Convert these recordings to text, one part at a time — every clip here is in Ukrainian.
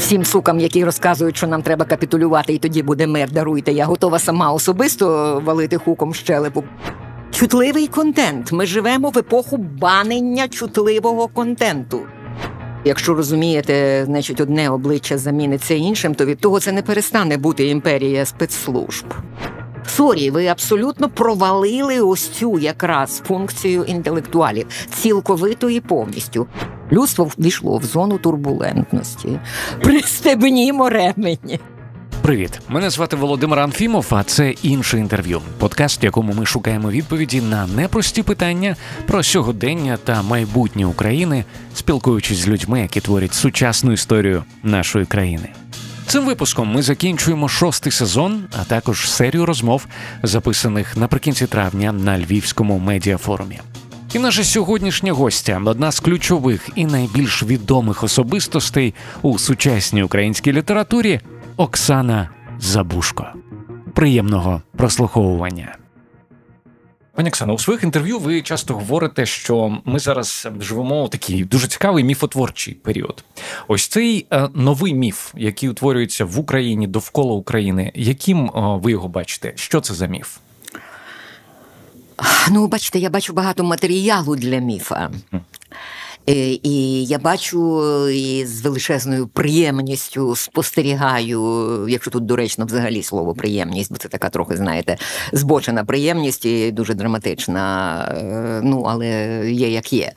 всім сукам, які розказують, що нам треба капітулювати, і тоді буде мир, даруйте. Я готова сама особисто валити хуком щелепу. Чутливий контент. Ми живемо в епоху банення чутливого контенту. Якщо розумієте, значить, одне обличчя заміниться іншим, то від того це не перестане бути імперія спецслужб. Sorry, ви абсолютно провалили ось цю якраз функцію інтелектуалів цілковито і повністю. Людство війшло в зону турбулентності. Пристебнімо ремені. Привіт, мене звати Володимир Анфімов. А це інше інтерв'ю. Подкаст, в якому ми шукаємо відповіді на непрості питання про сьогодення та майбутнє України, спілкуючись з людьми, які творять сучасну історію нашої країни. Цим випуском ми закінчуємо шостий сезон, а також серію розмов, записаних наприкінці травня на Львівському медіафорумі. І наша сьогоднішня гостя одна з ключових і найбільш відомих особистостей у сучасній українській літературі Оксана Забушко. Приємного прослуховування. Пані Оксано, у своїх інтерв'ю ви часто говорите, що ми зараз живемо у такий дуже цікавий міфотворчий період. Ось цей е, новий міф, який утворюється в Україні довкола України. Яким е, ви його бачите? Що це за міф? Ну, бачите, я бачу багато матеріалу для міфа. Е, і я бачу і з величезною приємністю спостерігаю, якщо тут доречно взагалі слово приємність, бо це така трохи, знаєте, збочена приємність і дуже драматична. Е, ну, але є як є.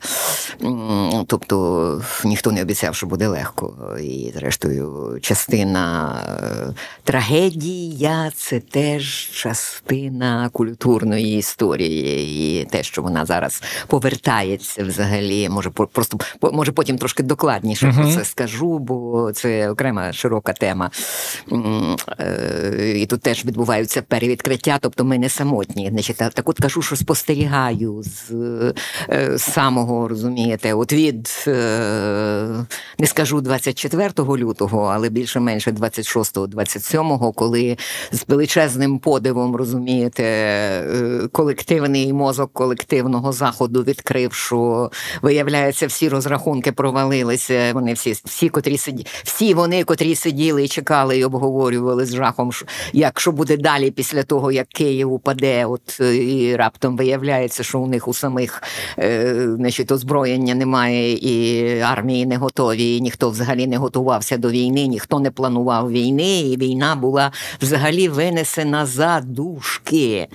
Тобто ніхто не обіцяв, що буде легко. І, зрештою, частина е, трагедія це теж частина культурної історії, і те, що вона зараз повертається взагалі, може просто може потім трошки докладніше uh-huh. про це скажу, бо це окрема широка тема. Е, і тут теж відбуваються перевідкриття, тобто ми не самотні. Значить, Так от кажу, що спостерігаю з, е, з самого розумієте, от від е, не скажу 24 лютого, але більше-менше 26-27, коли з величезним подивом розумієте, колективний мозок колективного заходу відкрив, що виявляється здається, всі розрахунки провалилися. Вони всі, всі, котрі сиді, всі вони, котрі сиділи і чекали, і обговорювали з жахом, як що буде далі після того, як Київ упаде. От і раптом виявляється, що у них у самих е, значить, озброєння немає, і армії не готові. і Ніхто взагалі не готувався до війни, ніхто не планував війни, і війна була взагалі винесена за дужки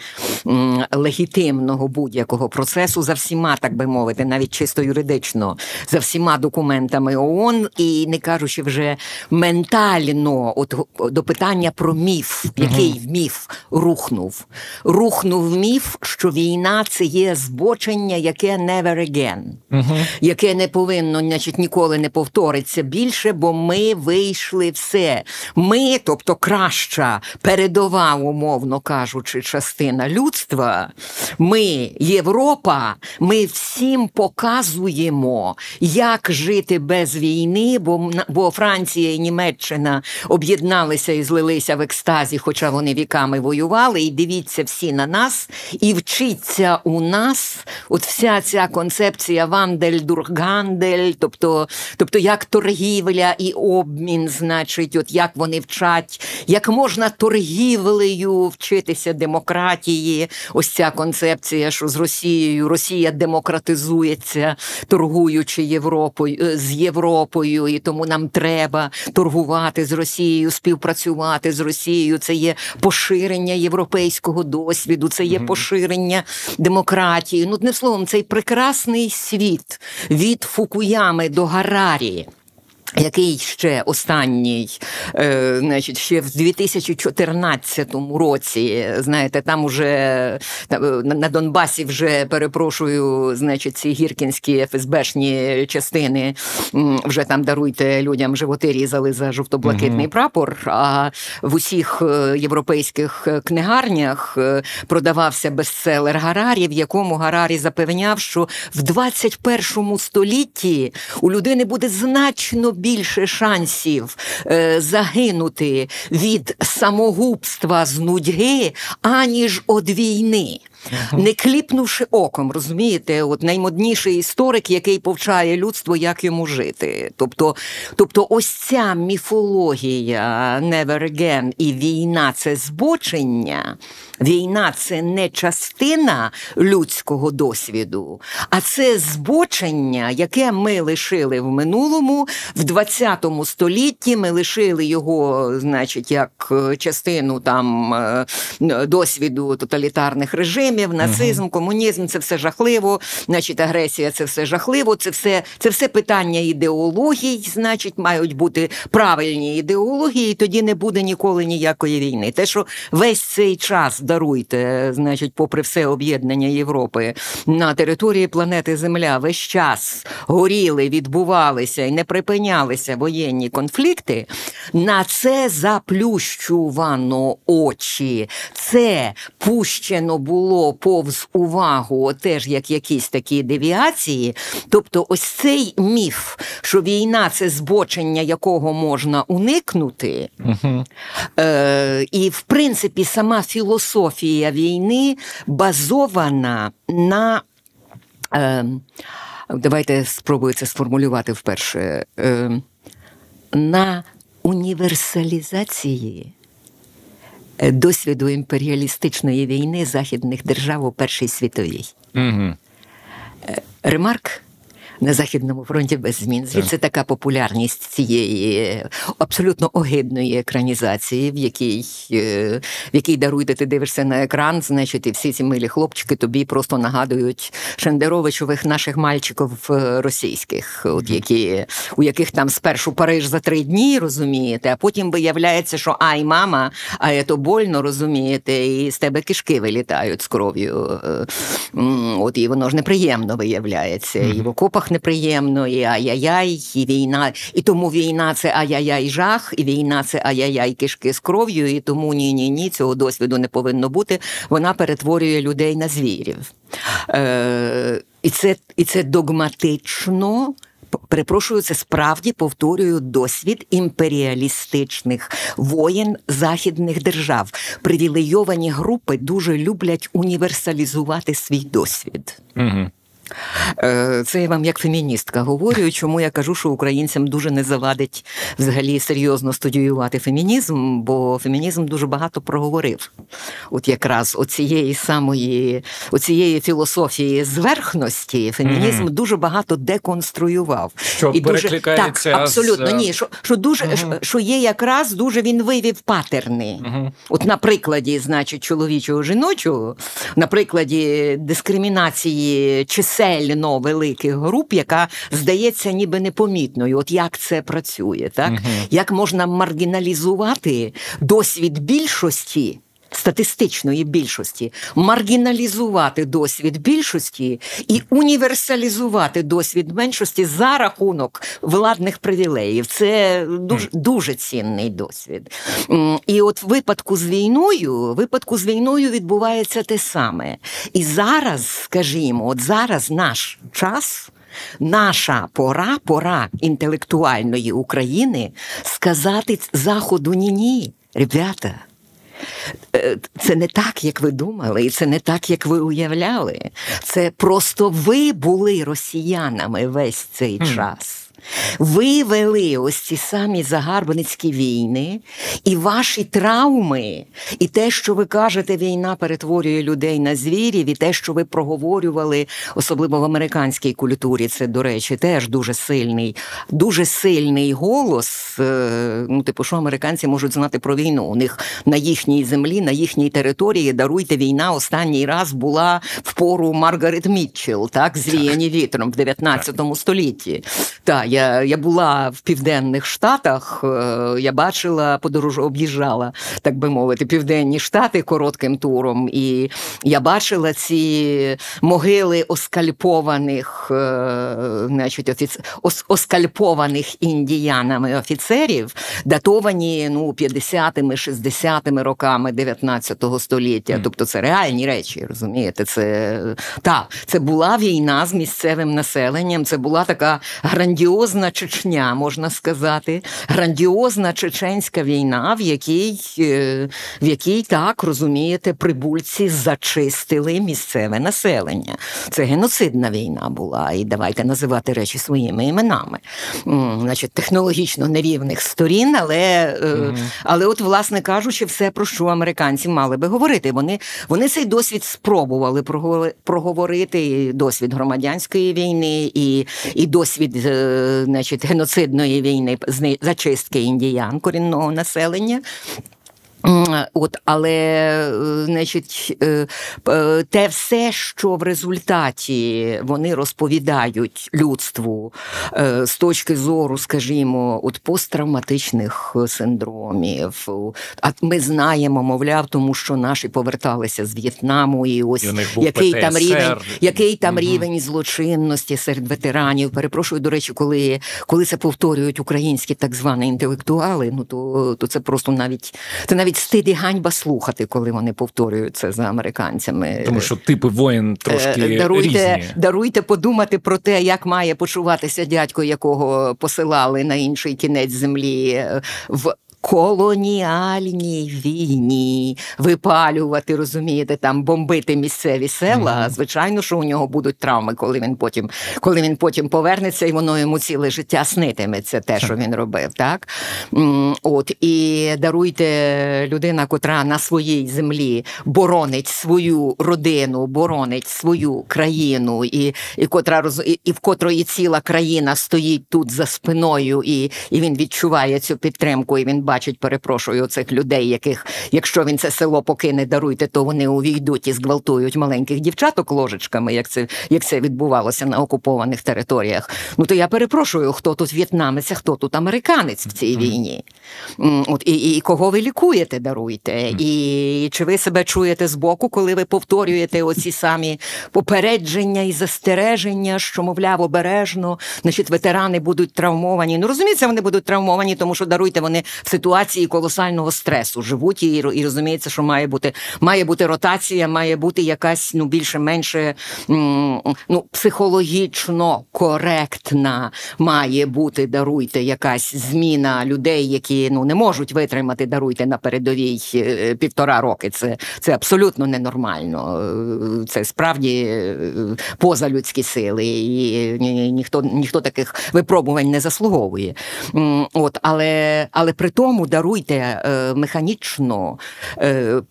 легітимного будь-якого процесу за всіма, так би мовити, навіть чисто юридично фізично за всіма документами ООН, і не кажучи вже ментально, от до питання про міф, який uh-huh. міф рухнув. Рухнув міф, що війна це є збочення, яке never again, uh-huh. яке не повинно, значить, ніколи не повториться більше, бо ми вийшли все. Ми, тобто краща передова, умовно кажучи, частина людства. Ми, Європа, ми всім показуємо знаємо, як жити без війни, бо бо Франція і Німеччина об'єдналися і злилися в екстазі, хоча вони віками воювали. І дивіться всі на нас, і вчиться у нас от вся ця концепція вандель, дургандель, тобто, тобто як торгівля і обмін, значить, от як вони вчать, як можна торгівлею вчитися демократії. Ось ця концепція, що з Росією Росія демократизується, торгує торгуючи Європою е, з Європою, і тому нам треба торгувати з Росією, співпрацювати з Росією. Це є поширення європейського досвіду, це є поширення демократії. Ну, не словом, цей прекрасний світ від Фукуями до Гарарі. Який ще останній, е, значить, ще в 2014 році, знаєте, там уже на Донбасі вже перепрошую, значить, ці гіркінські ФСБшні частини вже там даруйте людям животи різали за жовто-блакитний угу. прапор. А в усіх е, європейських книгарнях е, продавався бестселер Гарарі, в якому Гарарі запевняв, що в 21 столітті у людини буде значно більше шансів е, загинути від самогубства з нудьги, аніж від війни. Не кліпнувши оком, розумієте, от наймодніший історик, який повчає людство, як йому жити. Тобто, тобто, ось ця міфологія Never Again і війна це збочення. Війна це не частина людського досвіду, а це збочення, яке ми лишили в минулому, в 20 столітті. Ми лишили його, значить, як частину там е, досвіду тоталітарних режимів, нацизм, комунізм це все жахливо, значить, агресія це все жахливо. Це все це все питання ідеологій, значить, мають бути правильні ідеології, і тоді не буде ніколи ніякої війни. Те, що весь цей час даруйте, значить, попри все об'єднання Європи на території планети Земля весь час горіли, відбувалися і не припинялися воєнні конфлікти. На це заплющувано очі. Це пущено було повз увагу, теж як якісь такі девіації. Тобто, ось цей міф, що війна це збочення, якого можна уникнути. Угу. Е, І, в принципі, сама філософія війни базована на. Е, Давайте спробую це сформулювати вперше. Е, на універсалізації досвіду імперіалістичної війни західних держав у Першій світовій. Угу. Ремарк на Західному фронті без змін. Звідси так. така популярність цієї абсолютно огидної екранізації, в якій е, в якій даруйте, ти дивишся на екран, значить, і всі ці милі хлопчики тобі просто нагадують Шендеровичових наших мальчиків е, російських, от які, у яких там спершу Париж за три дні, розумієте, а потім виявляється, що ай, мама, а це больно, розумієте, і з тебе кишки вилітають з кров'ю. Е, от І воно ж неприємно виявляється. І в окопах неприємно, і ай-яй-яй, і війна. І тому війна це ай-яй-яй жах, і війна це ай-яй-яй кишки з кров'ю, і тому ні, ні, ні, цього досвіду не повинно бути. Вона перетворює людей на звірів. Е, І це, І це догматично. Перепрошую, це справді повторюю досвід імперіалістичних воєн західних держав. Привілейовані групи дуже люблять універсалізувати свій досвід. Угу. Е, це я вам як феміністка говорю, чому я кажу, що українцям дуже не завадить взагалі серйозно студіювати фемінізм, бо фемінізм дуже багато проговорив. От якраз оцієї самої оцієї філософії зверхності фемінізм mm дуже багато деконструював. Що і дуже так, абсолютно з... ні. Що що дуже mm що, є якраз дуже він вивів патерни. mm От на прикладі, значить, чоловічого жіночого, на прикладі дискримінації чисел чисельно великих груп, яка здається ніби непомітною. От як це працює, так? Угу. Як можна маргіналізувати досвід більшості? Статистичної більшості маргіналізувати досвід більшості і універсалізувати досвід меншості за рахунок владних привілеїв. Це дуже дуже цінний досвід. І от в випадку з війною, випадку з війною відбувається те саме. І зараз, скажімо, от зараз наш час. Наша пора, пора інтелектуальної України сказати Заходу ні-ні, ребята. Е, це не так, як ви думали, і це не так, як ви уявляли. Це просто ви були росіянами весь цей час. Ви вели ось ці самі загарбницькі війни, і ваші травми, і те, що ви кажете, війна перетворює людей на звірів, і те, що ви проговорювали, особливо в американській культурі, це, до речі, теж дуже сильний, дуже сильний голос. Е, ну, типу, що американці можуть знати про війну? У них на їхній землі, на їхній території даруйте війна останній раз була в пору Маргарет Мітчелл, так, звіяні вітром в 19 столітті. Так, я я була в південних штатах, е, я бачила, подорож об'їжджала, так би мовити, південні штати коротким туром, і я бачила ці могили оскальпованих, е, значить, офіц... оскальпованих індіянами офіцерів, датовані ну, 50-ми, 60-ми роками 19 століття. Mm. Тобто це реальні речі, розумієте? Це так, це була війна з місцевим населенням, це була така грандіозна грандіозна Чечня, можна сказати, грандіозна чеченська війна, в якій, е, в якій так розумієте, прибульці зачистили місцеве населення. Це геноцидна війна була, і давайте називати речі своїми іменами. Значить, технологічно нерівних сторін, але, mm але от, власне кажучи, все про що американці мали би говорити. Вони, Вони цей досвід спробували проговорити і досвід громадянської війни, і і досвід е, значить, геноцидної війни зачистки індіян корінного населення. От, Але е, значить, е, те все, що в результаті вони розповідають людству е, з точки зору, скажімо, от посттравматичних синдромів. А ми знаємо, мовляв, тому що наші поверталися з В'єтнаму, і ось і який ПТСР. там рівень, який там угу. рівень злочинності серед ветеранів. Перепрошую, до речі, коли коли це повторюють українські так звані інтелектуали, ну то то це просто навіть це навіть навіть стид і ганьба слухати, коли вони повторюють це за американцями. Тому що типи воїн трошки е, даруйте, різні. даруйте подумати про те, як має почуватися дядько, якого посилали на інший кінець землі е, в колоніальній війні випалювати, розумієте, там бомбити місцеві села. Mm-hmm. Звичайно, що у нього будуть травми, коли він потім коли він потім повернеться, і воно йому ціле життя снитиметься те, що він робив. Так от і даруйте людина, котра на своїй землі боронить свою родину, боронить свою країну, і і котра і, і в котрої ціла країна стоїть тут за спиною, і, і він відчуває цю підтримку. і він бачить, перепрошую, цих людей, яких, якщо він це село покине, даруйте, то вони увійдуть і зґвалтують маленьких дівчаток ложечками, як це як це відбувалося на окупованих територіях. Ну то я перепрошую, хто тут в'єтнамець, а хто тут американець в цій війні. От І і кого ви лікуєте, даруйте. І чи ви себе чуєте збоку, коли ви повторюєте оці самі попередження і застереження, що, мовляв, обережно, значить, ветерани будуть травмовані. Ну розуміється, вони будуть травмовані, тому що даруйте вони в ситуації колосального стресу живуть і і розуміється, що має бути має бути ротація, має бути якась ну більше-менше ну психологічно коректна, має бути даруйте якась зміна людей, які ну не можуть витримати, даруйте на передовій е, півтора роки. Це це абсолютно ненормально. Е, це справді е, позалюдські сили, і ніхто ніхто таких випробувань не заслуговує. От, але але при тому тому даруйте е, механічно е,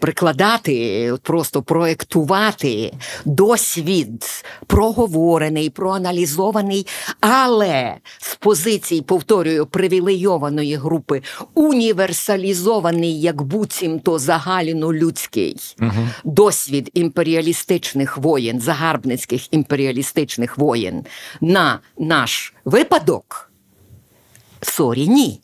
прикладати, просто проектувати досвід проговорений, проаналізований, але з позицій, повторюю, привілейованої групи універсалізований, як буцімто загально людський угу. досвід імперіалістичних воєн, загарбницьких імперіалістичних воєн на наш випадок. Sorry, ні.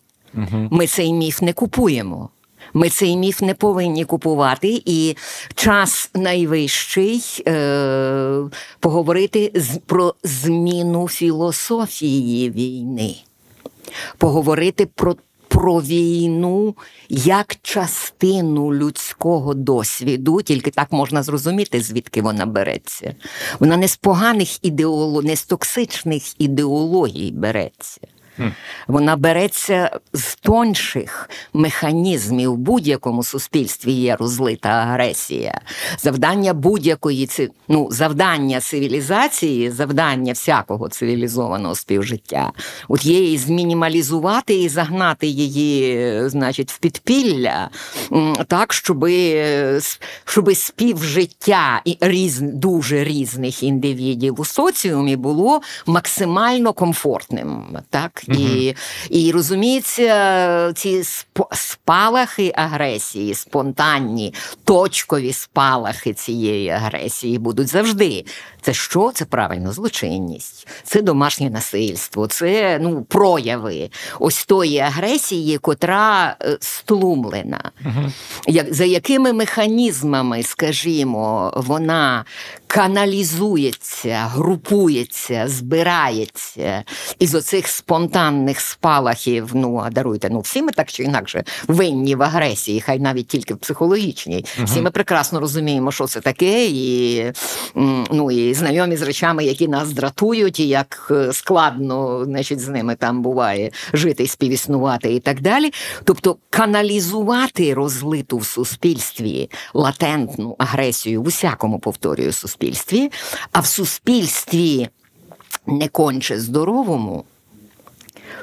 Ми цей міф не купуємо. Ми цей міф не повинні купувати, і час найвищий е, поговорити з, про зміну філософії війни, поговорити про. Про війну як частину людського досвіду, тільки так можна зрозуміти, звідки вона береться. Вона не з поганих ідеологій, не з токсичних ідеологій береться. Вона береться з тонших механізмів в будь-якому суспільстві є розлита агресія. Завдання будь-якої ну, завдання цивілізації, завдання всякого цивілізованого співжиття, от є її змінімалізувати і загнати її, значить, в підпілля, так, щоби, щоби співжиття різ, дуже різних індивідів у соціумі було максимально комфортним. так, і і розуміється, ці спалахи агресії, спонтанні, точкові спалахи цієї агресії будуть завжди. Це що? Це правильно злочинність, це домашнє насильство, це ну, прояви ось тої агресії, котра е, стлумлена. Як, За якими механізмами, скажімо, вона каналізується, групується, збирається із оцих спонтанних спалахів. Ну а даруйте, ну всі ми так чи інакше винні в агресії, хай навіть тільки в психологічній. Угу. Всі ми прекрасно розуміємо, що це таке, і ну і знайомі з речами, які нас дратують, і як е, складно значить, з ними там буває жити, співіснувати і так далі. Тобто каналізувати розлиту в суспільстві латентну агресію в усякому повторюю суспільстві, а в суспільстві не конче здоровому.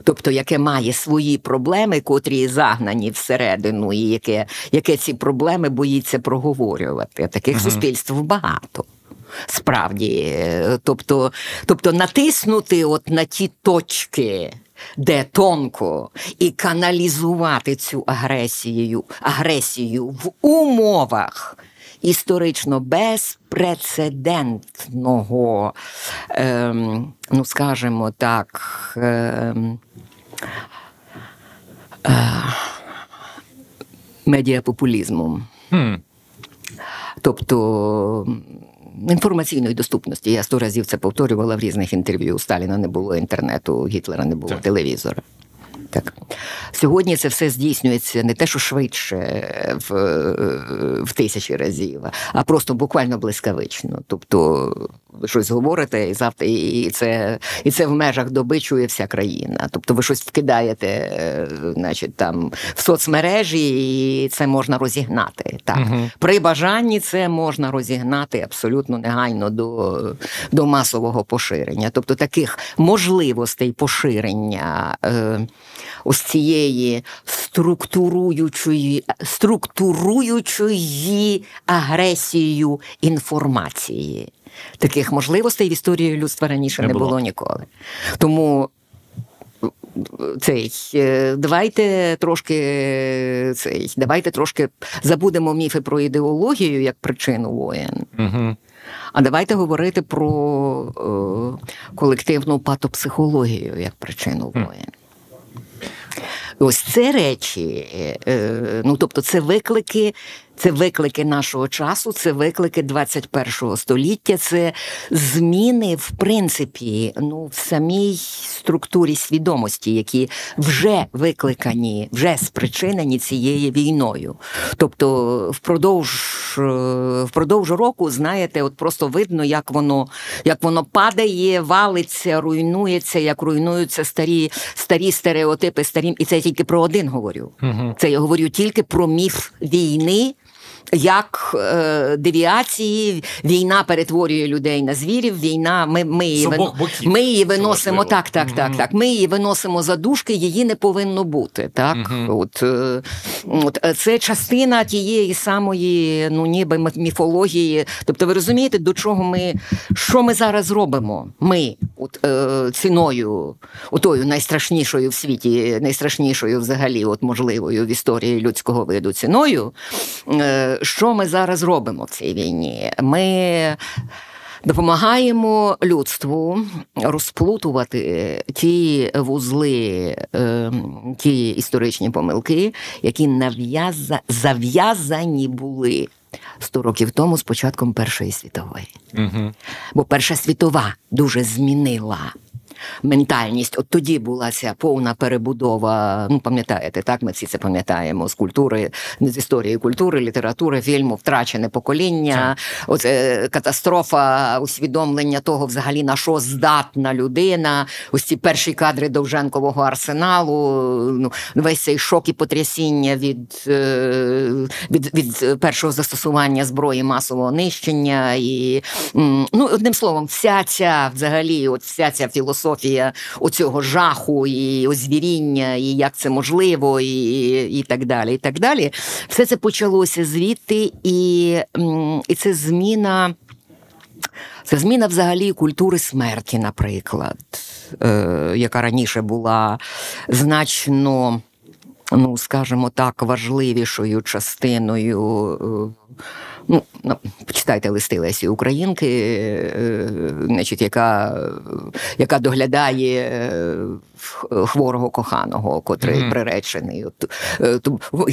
Тобто, яке має свої проблеми, котрі загнані всередину, і яке яке ці проблеми боїться проговорювати. Таких uh суспільств багато. Справді, тобто, тобто натиснути от на ті точки, де тонко, і каналізувати цю агресію, агресію в умовах історично безпрецедентного, ем, ну скажімо так, ем, е, медіапопулізму. Hmm. Тобто інформаційної доступності. Я сто разів це повторювала в різних інтерв'ю. У Сталіна не було інтернету, Гітлера не було так. телевізора. Так. Сьогодні це все здійснюється не те, що швидше в в тисячі разів, а просто буквально блискавично. Тобто щось говорите, і завтра і це і це в межах доби чує вся країна. Тобто ви щось вкидаєте, значить, там в соцмережі, і це можна розігнати. Так. Угу. При бажанні це можна розігнати абсолютно негайно до, до масового поширення. Тобто таких можливостей поширення. Е, ось цієї структуруючої структуруючої агресією інформації. Таких можливостей в історії людства раніше не, не було. було ніколи. Тому. Цей е, давайте трошки цей, давайте трошки забудемо міфи про ідеологію як причину воєн. Угу. А давайте говорити про е, колективну патопсихологію як причину воєн. Ось це речі, е, ну тобто, це виклики це виклики нашого часу, це виклики 21 століття, це зміни в принципі ну, в самій структурі свідомості, які вже викликані, вже спричинені цією війною. Тобто, впродовж е, впродовж року, знаєте, от просто видно, як воно як воно падає, валиться, руйнується, як руйнуються старі старі стереотипи, старі, і це я тільки про один говорю. Це я говорю тільки про міф війни як е, девіації, війна перетворює людей на звірів. Війна, ми ми її вин... боків. ми її виносимо так, так, mm-hmm. так, так. Ми її виносимо за дужки, її не повинно бути. Так, mm-hmm. от, е, от е, це частина тієї самої, ну ніби міфології. Тобто, ви розумієте, до чого ми що ми зараз робимо? Ми от е, ціною, отою найстрашнішою в світі, найстрашнішою взагалі, от можливою в історії людського виду ціною. Е, що ми зараз робимо в цій війні? Ми допомагаємо людству розплутувати ті вузли, ем, ті історичні помилки, які нав'яза... зав'язані були. Сто років тому з початком Першої світової. Угу. Бо Перша світова дуже змінила ментальність. От тоді була ця повна перебудова. Ну, пам'ятаєте, так ми всі це пам'ятаємо з культури, з історії культури, літератури, фільму, втрачене покоління, оце катастрофа, усвідомлення того, взагалі на що здатна людина. Ось ці перші кадри Довженкового арсеналу. Ну, весь цей шок і потрясіння від, е, від, від першого застосування зброї масового нищення. І ну, одним словом, вся ця взагалі, от вся ця філософія філософія оцього жаху і озвіріння, і як це можливо, і і так далі. і так далі. Все це почалося звідти, і, і це зміна. Це зміна взагалі культури смерті, наприклад, е, яка раніше була значно, ну скажімо так, важливішою частиною. Е, Ну, почитайте листи Лесі Українки, е, значить, яка яка доглядає хворого коханого, котрий mm-hmm. приречений, от, е,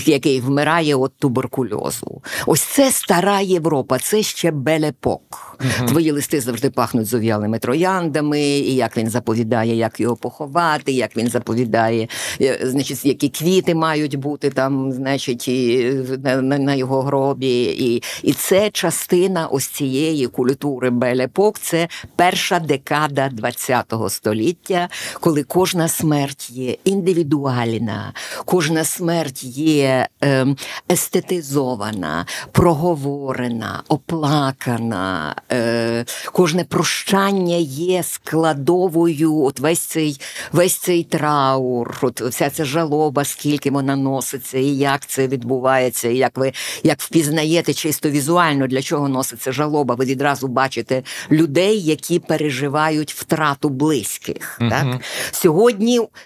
який вмирає від туберкульозу. Ось це стара Європа, це ще белепок. Mm-hmm. Твої листи завжди пахнуть зов'ялими трояндами, і як він заповідає, як його поховати, як він заповідає, е, значить, які квіти мають бути там, значить, і на, на, на його гробі. І і це частина ось цієї культури белепок. Це перша декада ХХ століття, коли кожна смерть є індивідуальна, кожна смерть є е, естетизована, проговорена, оплакана, е, кожне прощання є складовою. От весь цей весь цей траур, от вся ця жалоба, скільки вона носиться, і як це відбувається, і як ви як впізнаєте чисто візуально, для чого носиться жалоба, ви відразу бачите людей, які переживають втрату близьких. Uh-huh. Так? Сьогодні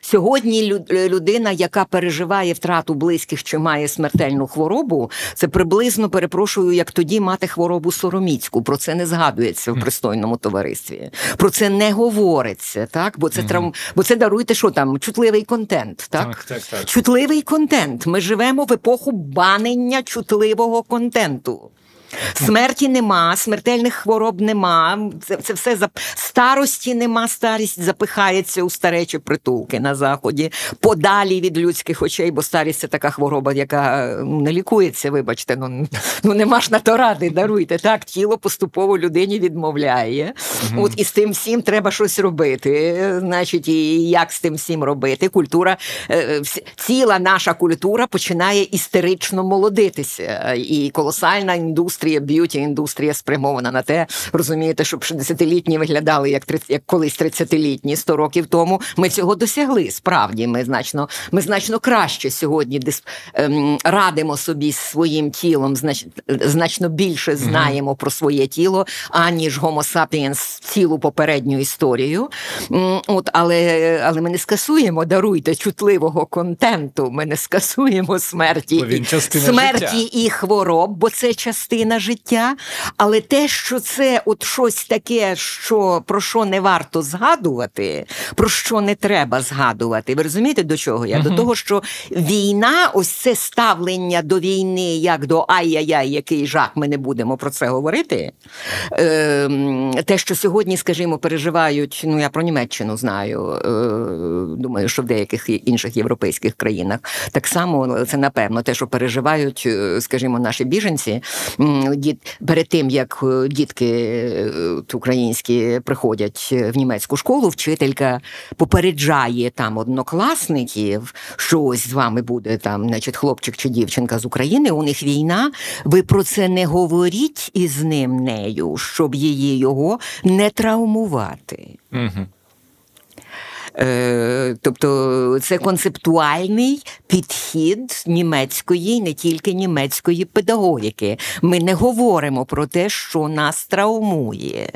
сьогодні людина, яка переживає втрату близьких чи має смертельну хворобу, це приблизно перепрошую, як тоді мати хворобу сороміцьку. Про це не згадується в пристойному товаристві. Про це не говориться, так? Бо це травм, бо це даруйте, що там чутливий контент. Так? Так, так, так. Чутливий контент. Ми живемо в епоху банення чутливого контенту. Смерті нема, смертельних хвороб нема. Це це все за старості нема. Старість запихається у старечі притулки на заході, подалі від людських очей, бо старість це така хвороба, яка не лікується. Вибачте, ну ну нема ж на то ради. Даруйте так. Тіло поступово людині відмовляє. Угу. От і з тим всім треба щось робити. Значить, і як з тим всім робити? Культура е, ціла наша культура починає істерично молодитися, і колосальна індустрія індустрія, beauty індустрія спрямована на те, розумієте, щоб 60-літні виглядали як 30, як колись 30-літні 100 років тому. Ми цього досягли. Справді, ми значно ми значно краще сьогодні дис, ем, радимо собі своїм тілом, знач, значно більше знаємо mm-hmm. про своє тіло, аніж Homo sapiens цілу попередню історію. От, Але але ми не скасуємо, даруйте чутливого контенту. Ми не скасуємо смерті, і, смерті життя. і хвороб, бо це частина на життя, але те, що це от щось таке, що про що не варто згадувати, про що не треба згадувати. Ви розумієте, до чого я? Uh-huh. До того, що війна, ось це ставлення до війни, як до ай-яй-яй, який жах, ми не будемо про це говорити. Е, Те, що сьогодні, скажімо, переживають, ну я про Німеччину знаю, е, думаю, що в деяких інших європейських країнах так само це напевно те, що переживають, е, скажімо, наші біженці діт перед тим як е, дітки е, українські приходять в німецьку школу, вчителька попереджає там однокласників, що ось з вами буде там, значить, хлопчик чи дівчинка з України. У них війна. Ви про це не говоріть із ним нею, щоб її його не травмувати. Угу. Е, тобто це концептуальний підхід німецької, не тільки німецької педагогіки. Ми не говоримо про те, що нас травмує.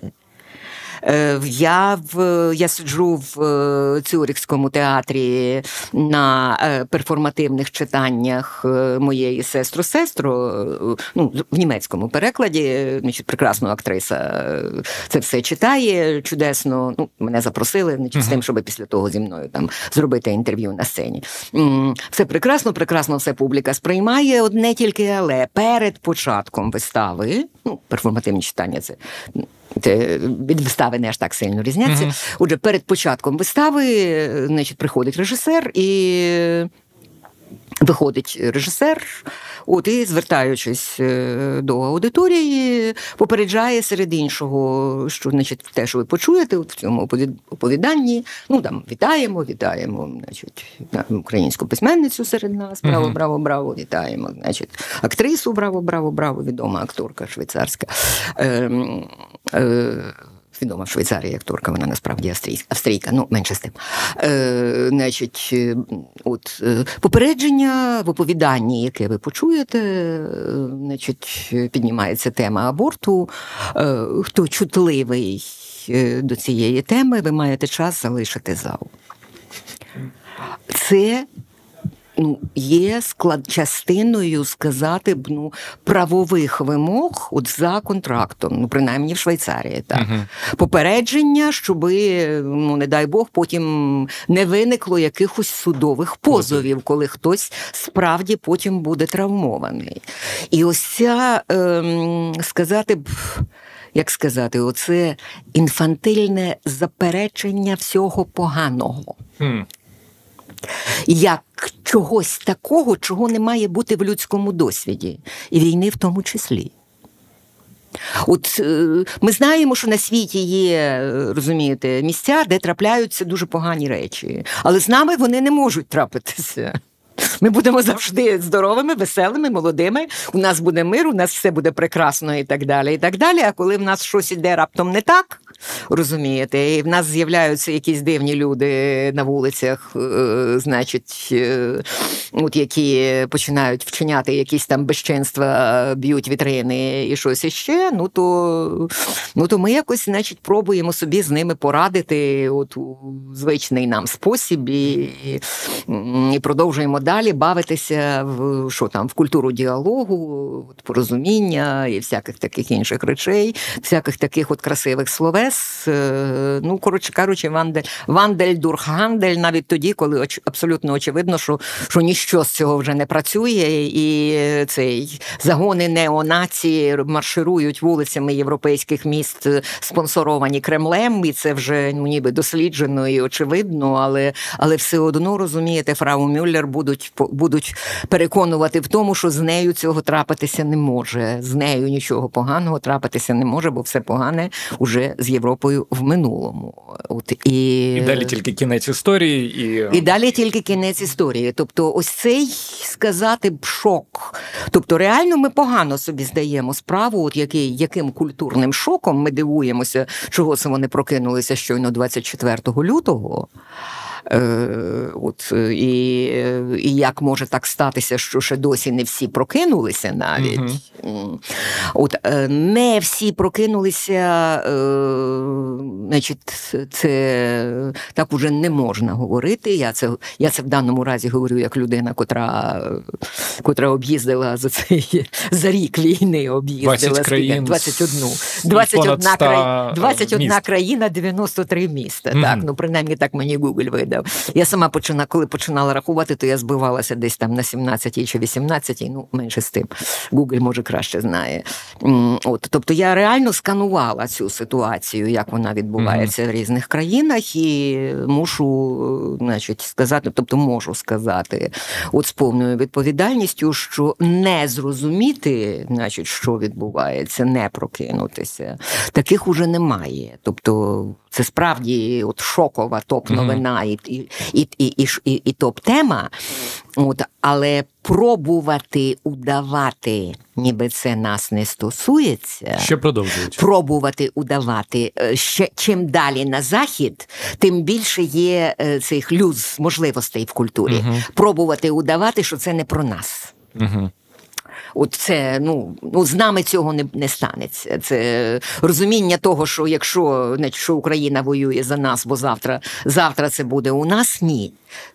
Е, я в я сиджу в е, Цюрихському театрі на е, перформативних читаннях моєї сестру сестру ну, в німецькому перекладі. Значить, прекрасна актриса це все читає чудесно. Ну, Мене запросили значить, з тим, щоб після того зі мною там зробити інтерв'ю на сцені. Все прекрасно, прекрасно все публіка сприймає одне тільки, але перед початком вистави, ну, перформативні читання це від вистави не аж так сильно різняться. Uh-huh. Отже, перед початком вистави значить, приходить режисер і. Виходить режисер, от і звертаючись е, до аудиторії, попереджає серед іншого, що значить, те, що ви почуєте в цьому оповіданні, ну там вітаємо, вітаємо, значить, українську письменницю серед нас, браво, браво, браво, вітаємо. Значить, актрису, браво, браво, браво, відома акторка швейцарська. Е, е, відома в Швейцарії акторка, вона насправді австрійська, австрійка, ну менше з тим. Е, Значить, е, от е, попередження в оповіданні, яке ви почуєте, е, значить, піднімається тема аборту. Е, Хто чутливий до цієї теми, ви маєте час залишити зал. Це ну, є склад частиною сказати б ну, правових вимог от за контрактом, ну принаймні в Швейцарії. Так. uh Попередження, щоби, ну не дай Бог, потім не виникло якихось судових позовів, коли хтось справді потім буде травмований. І ось ця ем, сказати б. Як сказати, оце інфантильне заперечення всього поганого. Mm як чогось такого, чого не має бути в людському досвіді, і війни в тому числі. От е, ми знаємо, що на світі є, розумієте, місця, де трапляються дуже погані речі, але з нами вони не можуть трапитися. Ми будемо завжди здоровими, веселими, молодими. У нас буде мир, у нас все буде прекрасно і так далі. І так далі. А коли в нас щось іде раптом не так, розумієте, і в нас з'являються якісь дивні люди на вулицях, е, значить, е, от які починають вчиняти якісь там безчинства, б'ють вітрини і щось іще. Ну то ну то ми якось, значить, пробуємо собі з ними порадити от у звичний нам спосіб і, і продовжуємо далі бавитися в що там в культуру діалогу, порозуміння і всяких таких інших речей, всяких таких от красивих словес. Е, ну, коротше кажучи, вандель, вандель, дурхгандель, навіть тоді, коли оч, абсолютно очевидно, що що ніщо з цього вже не працює, і цей загони неонації марширують вулицями європейських міст, спонсоровані Кремлем, і це вже ну, ніби досліджено і очевидно, але але все одно розумієте, фрау Мюллер будуть будуть будуть переконувати в тому, що з нею цього трапитися не може. З нею нічого поганого трапитися не може, бо все погане вже з Європою в минулому. От і і далі тільки кінець історії, і І далі тільки кінець історії. Тобто, ось цей сказати б шок. Тобто, реально ми погано собі здаємо справу, от який яким культурним шоком ми дивуємося, чого це вони прокинулися щойно 24 лютого. Е, от, І і як може так статися, що ще досі не всі прокинулися навіть. Угу. От, е, Не всі прокинулися, е, значить, це так уже не можна говорити. Я це я це в даному разі говорю як людина, котра котра об'їздила за цей за рік війни, об'їздила 20 країн 21 21, 100 21 країна, 93 міста. Mm. Так, ну принаймні так мені Google видав. Я сама починала, коли починала рахувати, то я збивалася десь там на 17 чи 18, ну менше з тим. Google, може краще знає. От, Тобто я реально сканувала цю ситуацію, як вона відбувається mm-hmm. в різних країнах, і мушу значить, сказати, тобто можу сказати, от з повною відповідальністю, що не зрозуміти, значить, що відбувається, не прокинутися, таких уже немає. Тобто це справді от шокова топ-новина і, і, і, і, і, і топ-тема. От, Але пробувати удавати, ніби це нас не стосується. Ще продовжують. Пробувати удавати. Е, ще чим далі на захід, тим більше є е, цих люз можливостей в культурі. Mm-hmm. Пробувати удавати, що це не про нас. Угу. От це ну ну з нами цього не не станеться. Це розуміння того, що якщо не що Україна воює за нас, бо завтра завтра це буде у нас, ні.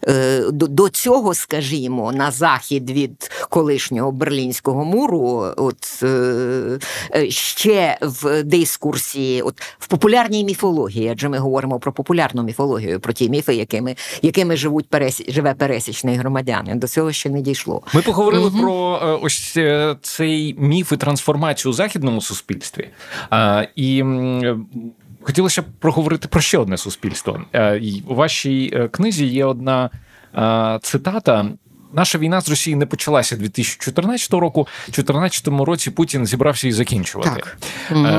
Е, до цього, скажімо, на захід від колишнього берлінського муру, от е, е, ще в дискурсі, от в популярній міфології, адже ми говоримо про популярну міфологію, про ті міфи, якими якими живуть пересі, живе пересічний громадянин. До цього ще не дійшло. Ми поговорили угу. про ось цей міф і трансформацію у західному суспільстві. І хотілося б проговорити про ще одне суспільство. Е, у вашій е, книзі є одна е, цитата. Наша війна з Росією не почалася 2014 року. У 2014 році Путін зібрався і закінчувати. Так.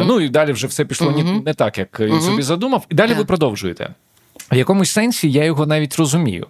Ну і далі вже все пішло угу. не так, як він угу. собі задумав. І далі так. ви продовжуєте. В якомусь сенсі я його навіть розумію,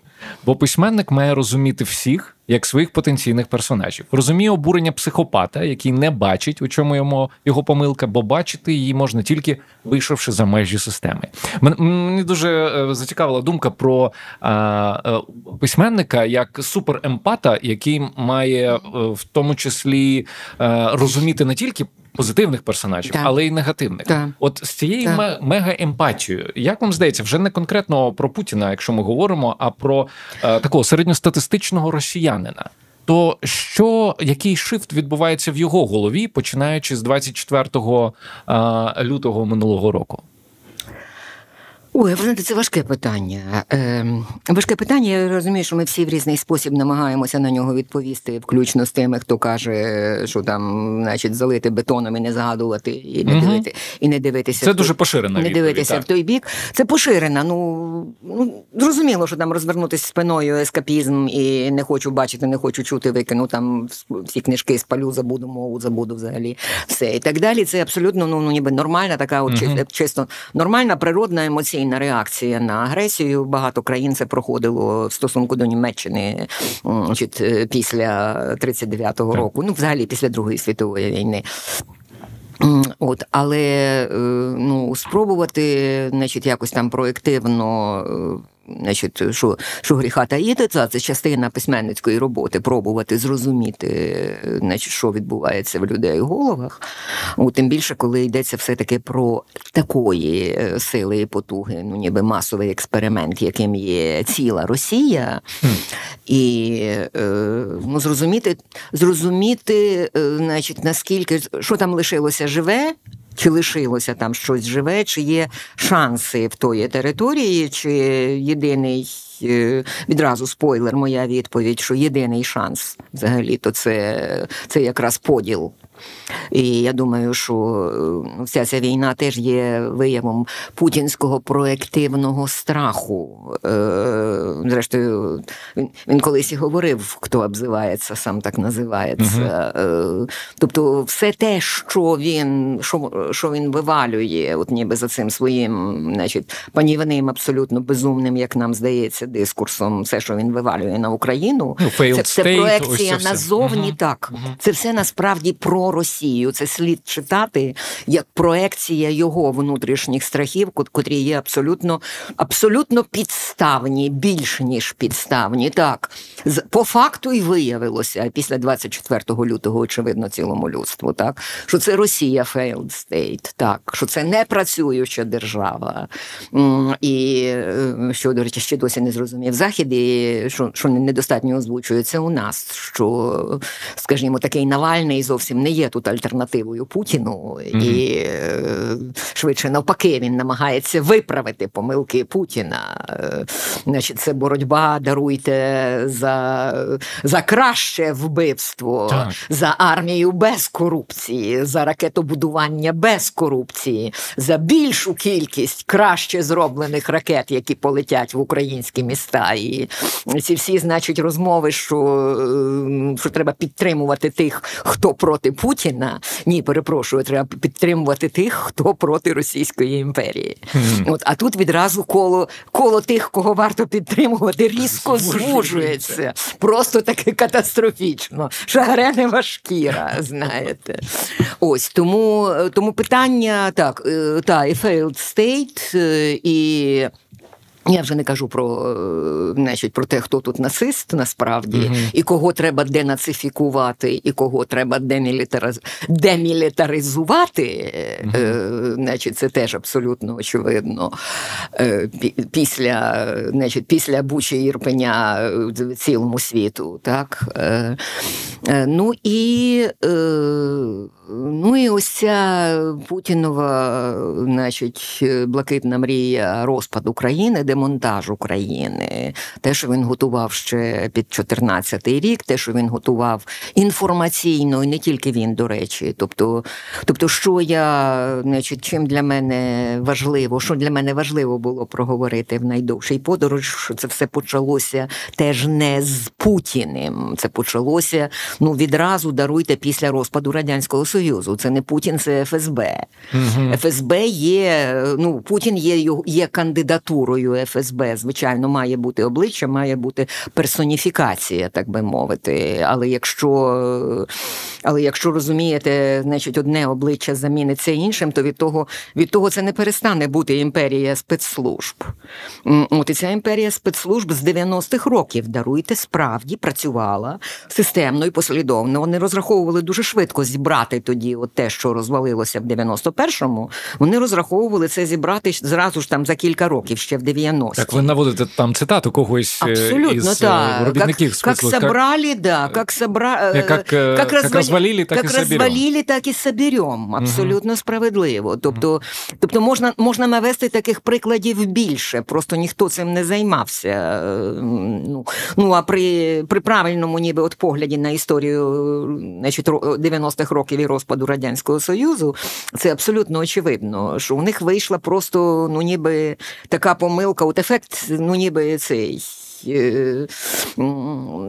бо письменник має розуміти всіх як своїх потенційних персонажів. Розуміє обурення психопата, який не бачить, у чому йому його помилка, бо бачити її можна тільки вийшовши за межі системи. Мені дуже е, зацікавила думка про а, а, е, письменника як суперемпата, який має е, в тому числі а, розуміти не тільки позитивних персонажів, Так. але й негативних. Так. От з цією ме- мега-емпатією, як вам здається, вже не конкретно про Путіна, якщо ми говоримо, а про е, такого середньостатистичного росіянина. То що який шифт відбувається в його голові, починаючи з 24 е, лютого минулого року? Ой, знаєте, це важке питання. Ем, важке питання. Я розумію, що ми всі в різний спосіб намагаємося на нього відповісти, включно з тими, хто каже, що там, значить, залити бетоном і не згадувати, і не Мгм. дивити, і не дивитися. Це в той- дуже поширена не відповідь, дивитися так. в той бік. Це поширена. Ну, ну зрозуміло, що там розвернутися спиною ескапізм і не хочу бачити, не хочу чути, викину там всі книжки, спалю, забуду мову, забуду взагалі все і так далі. Це абсолютно ну, ну ніби нормальна така, от чисто, чисто нормальна природна емоційна реакція на агресію. Багато країн це проходило в стосунку до Німеччини значить, е, після 39-го року, ну взагалі після Другої світової війни. От, але е, ну, спробувати, значить, якось там проєктивно. Значить, що, що гріха таїти, це, це частина письменницької роботи, пробувати зрозуміти, значить, що відбувається в людей в головах. От, тим більше, коли йдеться все-таки про такої е, сили і потуги, ну ніби масовий експеримент, яким є ціла Росія, і е, ну, зрозуміти, зрозуміти, е, значить, наскільки що там лишилося живе. Чи лишилося там щось живе, чи є шанси в тої території, чи єдиний е, відразу спойлер, моя відповідь, що єдиний шанс взагалі то це, це якраз поділ. І я думаю, що е, вся ця війна теж є виявом путінського проективного страху. Е, Зрештою, він, колись і говорив, хто обзивається, сам так називається. Е, Тобто, все те, що він, що, що він вивалює, от ніби за цим своїм, значить, панівним, абсолютно безумним, як нам здається, дискурсом, все, що він вивалює на Україну, Ну, це, це state, проекція назовні Мгм. так. Це все насправді про Росію. Це слід читати як проекція його внутрішніх страхів, котрі є абсолютно, абсолютно підставні, більш ніж підставні. Так, по факту і виявилося після 24 лютого, очевидно, цілому людству, так що це Росія failed state, так що це не працююча держава. І е, що, до речі, ще досі не зрозумів Захід, і що, що недостатньо озвучується у нас, що, скажімо, такий Навальний зовсім не є тут альтернативою Путіну, і е, швидше навпаки він намагається виправити помилки Путіна. Е, Значить, це боротьба, даруйте за, за краще вбивство, Так. за армію без корупції, за ракетобудування без корупції, за більшу кількість краще зроблених ракет, які полетять в українські міста. І ці всі, значить, розмови, що, е, що треба підтримувати тих, хто проти Путіна. Ні, перепрошую, треба підтримувати тих, хто проти Російської імперії. От, а тут відразу коло, коло тих, кого варто підтримувати, різко звужується. Просто таки катастрофічно. Шагренева шкіра, знаєте. Ось тому, тому питання так, е, та, і failed state, е, і. Я вже не кажу про, е, значить, про те, хто тут нацист насправді, Мгм. і кого треба денацифікувати, і кого треба демілітариз... демілітаризувати. Е, значить, це теж абсолютно очевидно. Е, після, значить, після Бучі Ірпеня е, цілому світу. Так? Е, е, ну і. Е, Ну і ось ця Путінова, значить, блакитна мрія розпад України, демонтаж України, те, що він готував ще під 14-й рік, те, що він готував інформаційно, і не тільки він, до речі. Тобто, тобто, що я, значить, чим для мене важливо, що для мене важливо було проговорити в найдовшій подорож, що це все почалося теж не з Путіним. Це почалося ну відразу даруйте після розпаду радянського союзу. Це не Путін, це ФСБ. ФСБ є. Ну Путін є є кандидатурою ФСБ. Звичайно, має бути обличчя, має бути персоніфікація, так би мовити. Але якщо, але якщо розумієте, значить, одне обличчя заміниться іншим, то від того від того це не перестане бути імперія спецслужб. От і ця імперія спецслужб з 90-х років даруйте справді працювала системно і послідовно. Вони розраховували дуже швидко зібрати тоді, от те, що розвалилося в 91-му, вони розраховували це зібрати зразу ж там за кілька років, ще в 90-ті. Так ви наводите там цитату когось е, Абсолютно, із да. робітників как, как собрали, да, как, собра... как, как, как, розвалили, так как і розвалили, так і соберем. Абсолютно угу. справедливо. Тобто, тобто можна, можна навести таких прикладів більше, просто ніхто цим не займався. Ну, ну а при, при правильному ніби от погляді на історію значить, 90-х років і розпаду Радянського Союзу, це абсолютно очевидно, що у них вийшла просто ну ніби така помилка, от ефект, ну ніби цей. Е,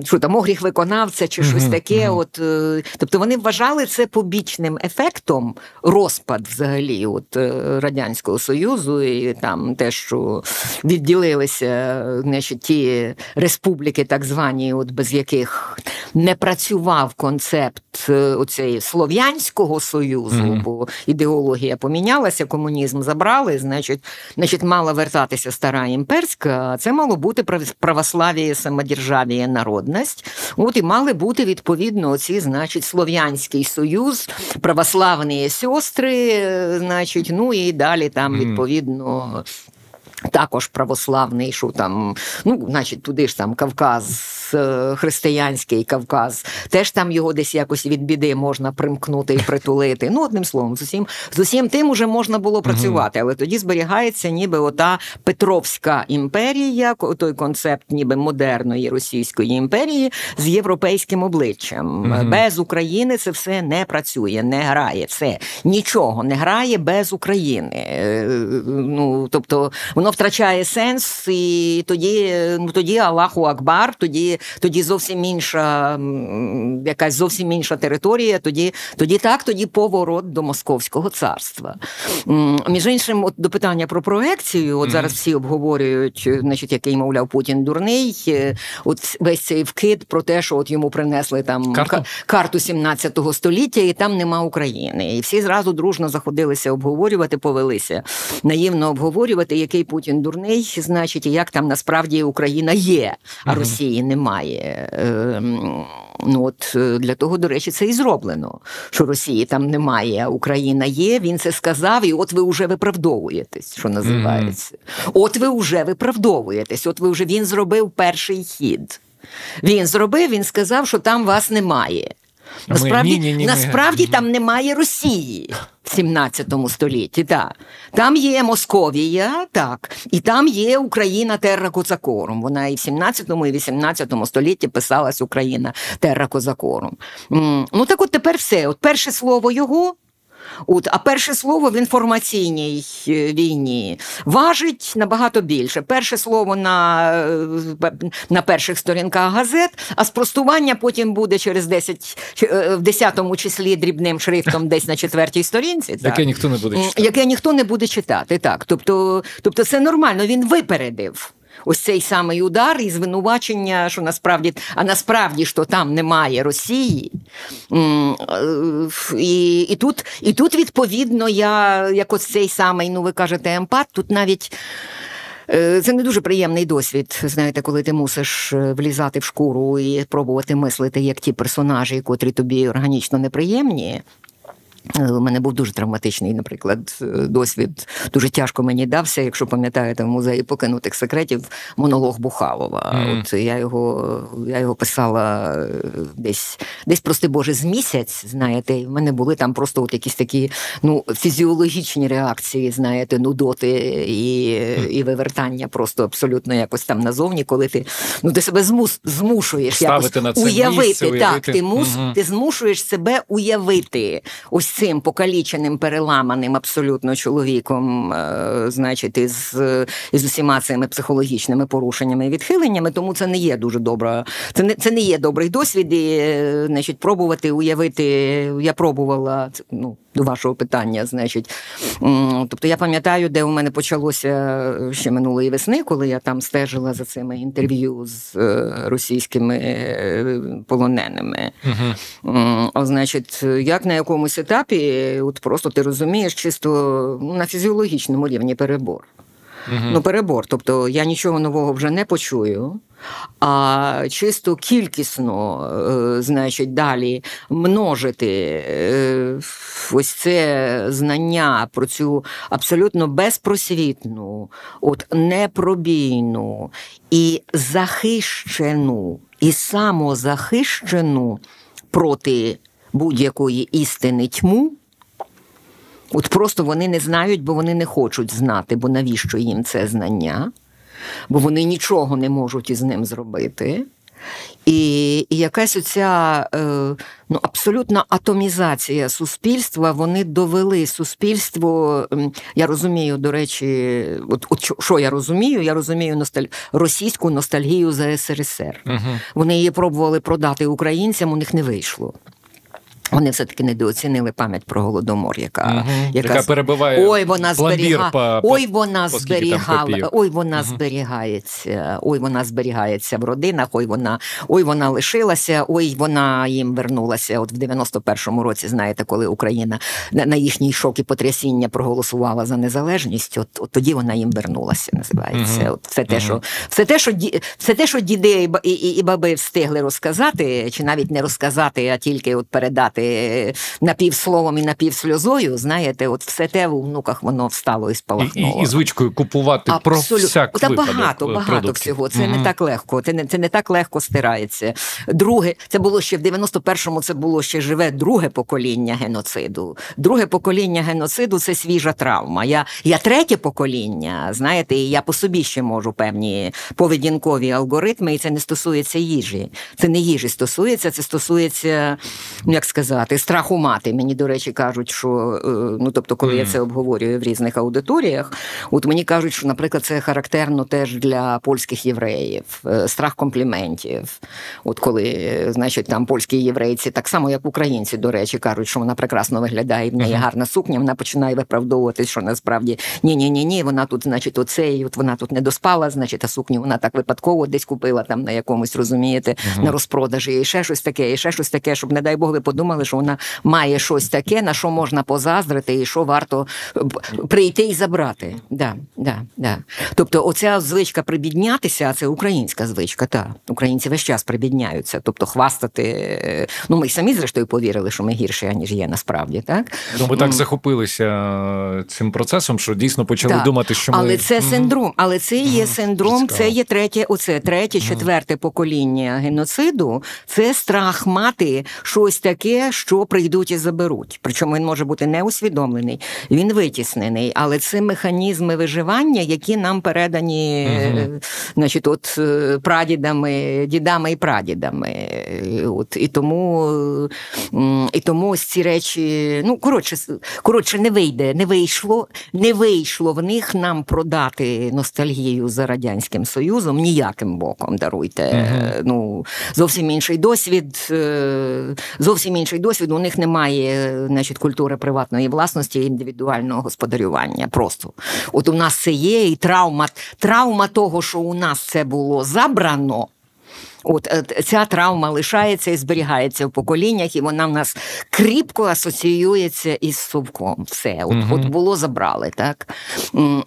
що там огріх виконавця чи щось таке. От, е, Тобто вони вважали це побічним ефектом розпад взагалі от, е, Радянського Союзу, і там те, що відділилися значить, ті республіки, так звані, от, без яких не працював концепт оцеї Слов'янського Союзу, mm-hmm. бо ідеологія помінялася, комунізм забрали, значить, значить, мала вертатися стара імперська, а це мало бути православ'я православие, самодержавие, народність. От і мали бути відповідно ці, значить, Слов'янський Союз, православні сестри, значить, ну і далі там відповідно. Також православний, що там, ну, значить, туди ж там Кавказ Е, християнський Кавказ, теж там його десь якось від біди можна примкнути і притулити. Ну, одним словом, з усім з усім тим уже можна було працювати, але тоді зберігається ніби ота Петровська імперія, той концепт ніби модерної Російської імперії з європейським обличчям. Без України це все не працює, не грає. Все нічого не грає без України. Е, ну тобто воно втрачає сенс, і тоді, ну тоді Аллаху Акбар, тоді тоді зовсім інша якась зовсім інша територія. Тоді тоді так, тоді поворот до Московського царства. Між іншим, от до питання про проекцію, от зараз всі обговорюють, значить, який мовляв Путін дурний. Е, от весь цей вкид про те, що от йому принесли там карту, карту 17 століття, і там нема України. І всі зразу дружно заходилися обговорювати, повелися наївно обговорювати, який Путін дурний, значить, і як там насправді Україна є, а Росії немає немає. Ем, ну от е, Для того, до речі, це і зроблено. Що Росії там немає, а Україна є. Він це сказав, і от ви вже виправдовуєтесь, що називається. Mm-hmm. От ви вже виправдовуєтесь, от ви вже він зробив перший хід. Він зробив, він сказав, що там вас немає. Насправді ні, ні, ні, насправді там немає Росії в 17 столітті. Так. Там є Московія, так, і там є Україна Терра Козакорум. Вона і в 17 і 18 столітті писалась Україна Терра Козакорум. Ну так от тепер все. От перше слово його. От, А перше слово в інформаційній е, війні важить набагато більше. Перше слово на е, на перших сторінках газет, а спростування потім буде через 10, е, в 10 числі дрібним шрифтом десь на четвертій сторінці. Так. Яке ніхто не буде читати. Яке ніхто не буде читати. так. Тобто, Тобто це нормально, він випередив ось цей самий удар і звинувачення, що насправді, а насправді що там немає Росії. Е, і і, тут, і тут, відповідно, я як ось цей самий, ну ви кажете, емпат, тут навіть. Е, це не дуже приємний досвід, знаєте, коли ти мусиш е, влізати в шкуру і пробувати мислити як ті персонажі, котрі тобі органічно неприємні. У мене був дуже травматичний, наприклад, досвід. Дуже тяжко мені дався, якщо пам'ятаєте, в музеї покинутих секретів монолог Бухалова. Mm. От я його я його писала е, десь десь, прости Боже, з місяць. Знаєте, і в мене були там просто от якісь такі ну, фізіологічні реакції, знаєте, нудоти і і вивертання просто абсолютно якось там назовні, коли ти ну, ти себе змус, змушуєш якось на це уявити. Місце, уявити. Так, ти мус, mm ти змушуєш себе уявити. Ось цим покаліченим, переламаним абсолютно чоловіком, е, значить, із із усіма цими психологічними порушеннями і відхиленнями, тому це не є дуже добра. Це не це не є добрий досвід. І, е, значить, пробувати уявити. Я пробувала ну, до вашого питання, значить. Тобто я пам'ятаю, де у мене почалося ще минулої весни, коли я там стежила за цими інтерв'ю з е, російськими полоненими. Угу. Значить, як на якомусь етапі етапі, от просто ти розумієш, чисто ну, на фізіологічному рівні перебор. Угу. Ну, перебор. Тобто я нічого нового вже не почую. а чисто кількісно, е, значить, далі множити е, ось це знання про цю абсолютно безпросвітну, от непробійну і захищену, і самозахищену проти будь-якої істини тьму. От просто вони не знають, бо вони не хочуть знати, бо навіщо їм це знання, бо вони нічого не можуть із ним зробити. І і якась оця е, ну, абсолютна атомізація суспільства, вони довели суспільство. Я розумію, до речі, от, от що я розумію? Я розумію носталь... російську ностальгію за СРСР. Угу. Вони її пробували продати українцям, у них не вийшло. Вони все-таки недооцінили пам'ять про голодомор, яка угу, яка, яка перебиває ой, вона зберіга... по, ой, вона зберігала, ой, вона угу. зберігається, ой, вона зберігається в родинах, ой, вона ой, вона лишилася, ой, вона їм вернулася. От в 91-му році, знаєте, коли Україна на їхній шок і потрясіння проголосувала за незалежність, от, от тоді вона їм вернулася. Називається. Угу. От все те, що все те, що все те, що діди і, і, і баби встигли розказати, чи навіть не розказати, а тільки от передати напівсловом і напівсльозою, знаєте, от все те в внуках воно встало і спалахнуло. І, і звичкою купувати Абсолютно. про всяк Та багато, багато продуктів. всього. Це угу. не так легко. Це не це не так легко стирається. Друге, це було ще в 91-му, Це було ще живе друге покоління геноциду. Друге покоління геноциду це свіжа травма. Я я третє покоління, знаєте, і я по собі ще можу певні поведінкові алгоритми, і це не стосується їжі. Це не їжі стосується, це стосується, ну як сказати сказати, страху мати. Мені, до речі, кажуть, що е, ну тобто, коли mm. я це обговорюю в різних аудиторіях, от мені кажуть, що, наприклад, це характерно теж для польських євреїв, е, страх компліментів. От коли, значить, там польські єврейці, так само як українці, до речі, кажуть, що вона прекрасно виглядає, в неї mm-hmm. гарна сукня, вона починає виправдовуватись, що насправді ні, ні, ні, ні, вона тут, значить, оцей, от вона тут не доспала, значить, а сукню вона так випадково десь купила там на якомусь, розумієте, mm-hmm. на розпродажі, і ще щось таке, і ще щось таке, щоб, не дай Бог, ви подумали що вона має щось таке, на що можна позаздрити, і що варто е, прийти і забрати. Да, да, да. Тобто, оця звичка прибіднятися, це українська звичка. Та українці весь час прибідняються, тобто хвастати. Е, ну ми самі зрештою повірили, що ми гірші, аніж є насправді. Так ну ми так захопилися цим процесом, що дійсно почали так. думати, що ми... але це синдром, але це є синдром. Це є третє, оце третє, четверте покоління геноциду. Це страх мати щось таке що прийдуть і заберуть. Причому він може бути не усвідомлений, він витіснений, але це механізми виживання, які нам передані, угу. значить, от е, прадідами, дідами і прадідами. От і тому і тому ось ці речі, ну коротше, коротше, не вийде, не вийшло, не вийшло в них нам продати ностальгію за радянським союзом ніяким боком. Даруйте. Угу. Ну зовсім інший досвід, е, зовсім інший досвід. У них немає значить, культури приватної власності і індивідуального господарювання. Просто от у нас це є, і травма, травма того, що у нас це було забрано. От е, ця травма лишається і зберігається в поколіннях, і вона в нас кріпко асоціюється із совком. Все, от угу. от було забрали, так?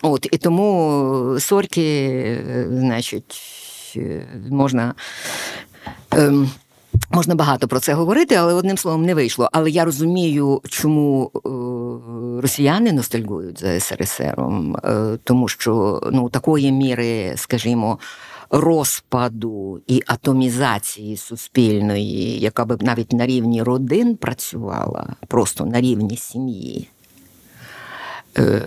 От, І тому сорки, е, значить, е, можна. Ем, Можна багато про це говорити, але одним словом не вийшло. Але я розумію, чому е, росіяни ностальгують за СРСРом, е, тому що ну такої міри, скажімо, розпаду і атомізації суспільної, яка б навіть на рівні родин працювала, просто на рівні сім'ї. Е,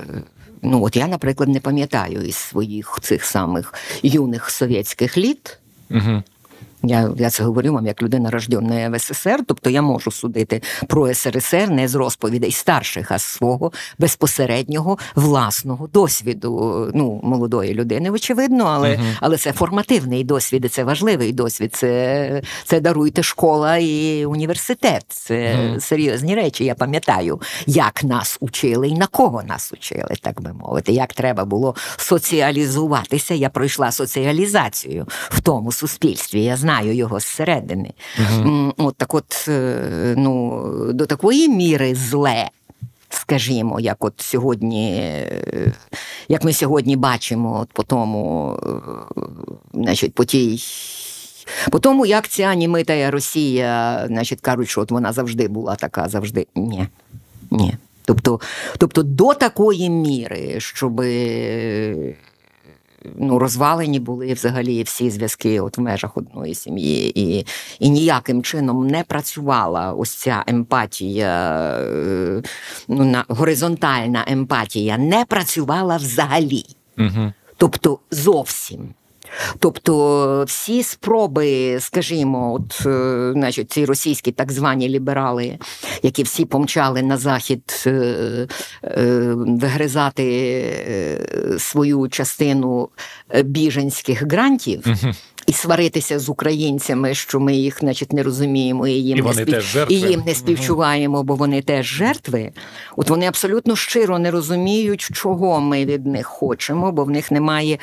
ну, от я, наприклад, не пам'ятаю із своїх цих самих юних совєтських літ. Угу. Я я це говорю вам як людина рождена в СССР, тобто я можу судити про СРСР не з розповідей старших, а з свого безпосереднього власного досвіду. Ну, молодої людини, очевидно, але uh але це формативний досвід, це важливий досвід. Це це даруйте школа і університет. Це uh серйозні речі. Я пам'ятаю, як нас учили і на кого нас учили, так би мовити. Як треба було соціалізуватися. Я пройшла соціалізацію в тому суспільстві. Я знаю знаю його зсередини. Угу. От так, от е, ну, до такої міри зле. скажімо, як от сьогодні, як ми сьогодні бачимо, от по тому, значить, по тій. По тому, як ця німита Росія, значить, кажуть, що от вона завжди була така, завжди. Ні. Ні. Тобто, тобто до такої міри, щоб ну, розвалені були взагалі всі зв'язки от в межах одної сім'ї, і і ніяким чином не працювала ось ця емпатія, е, ну, на, горизонтальна емпатія не працювала взагалі. Угу. Тобто зовсім. Тобто всі спроби, скажімо, от е, значить, ці російські так звані ліберали, які всі помчали на захід е, е, вигризати свою частину біженських грантів. І сваритися з українцями, що ми їх, значить, не розуміємо, і їм і не спів... і їм не співчуваємо, бо вони теж жертви. От вони абсолютно щиро не розуміють, чого ми від них хочемо, бо в них немає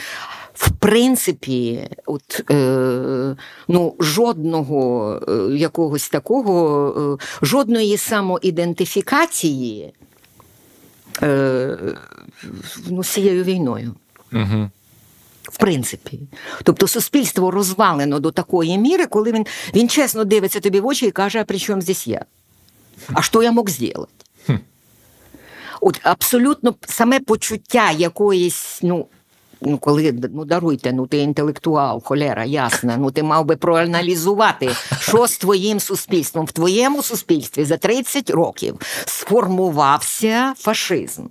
в принципі, от, е, ну, жодного е, якогось такого, е, жодної самоідентифікації е, ну, з цією війною. Угу. В принципі, тобто суспільство розвалено до такої міри, коли він він чесно дивиться тобі в очі і каже, а при чому здесь я? А що я мог зробити? От абсолютно саме почуття якоїсь, ну, Ну, коли ну даруйте, ну ти інтелектуал, холера, ясно. Ну ти мав би проаналізувати, що з твоїм суспільством. В твоєму суспільстві за 30 років сформувався фашизм.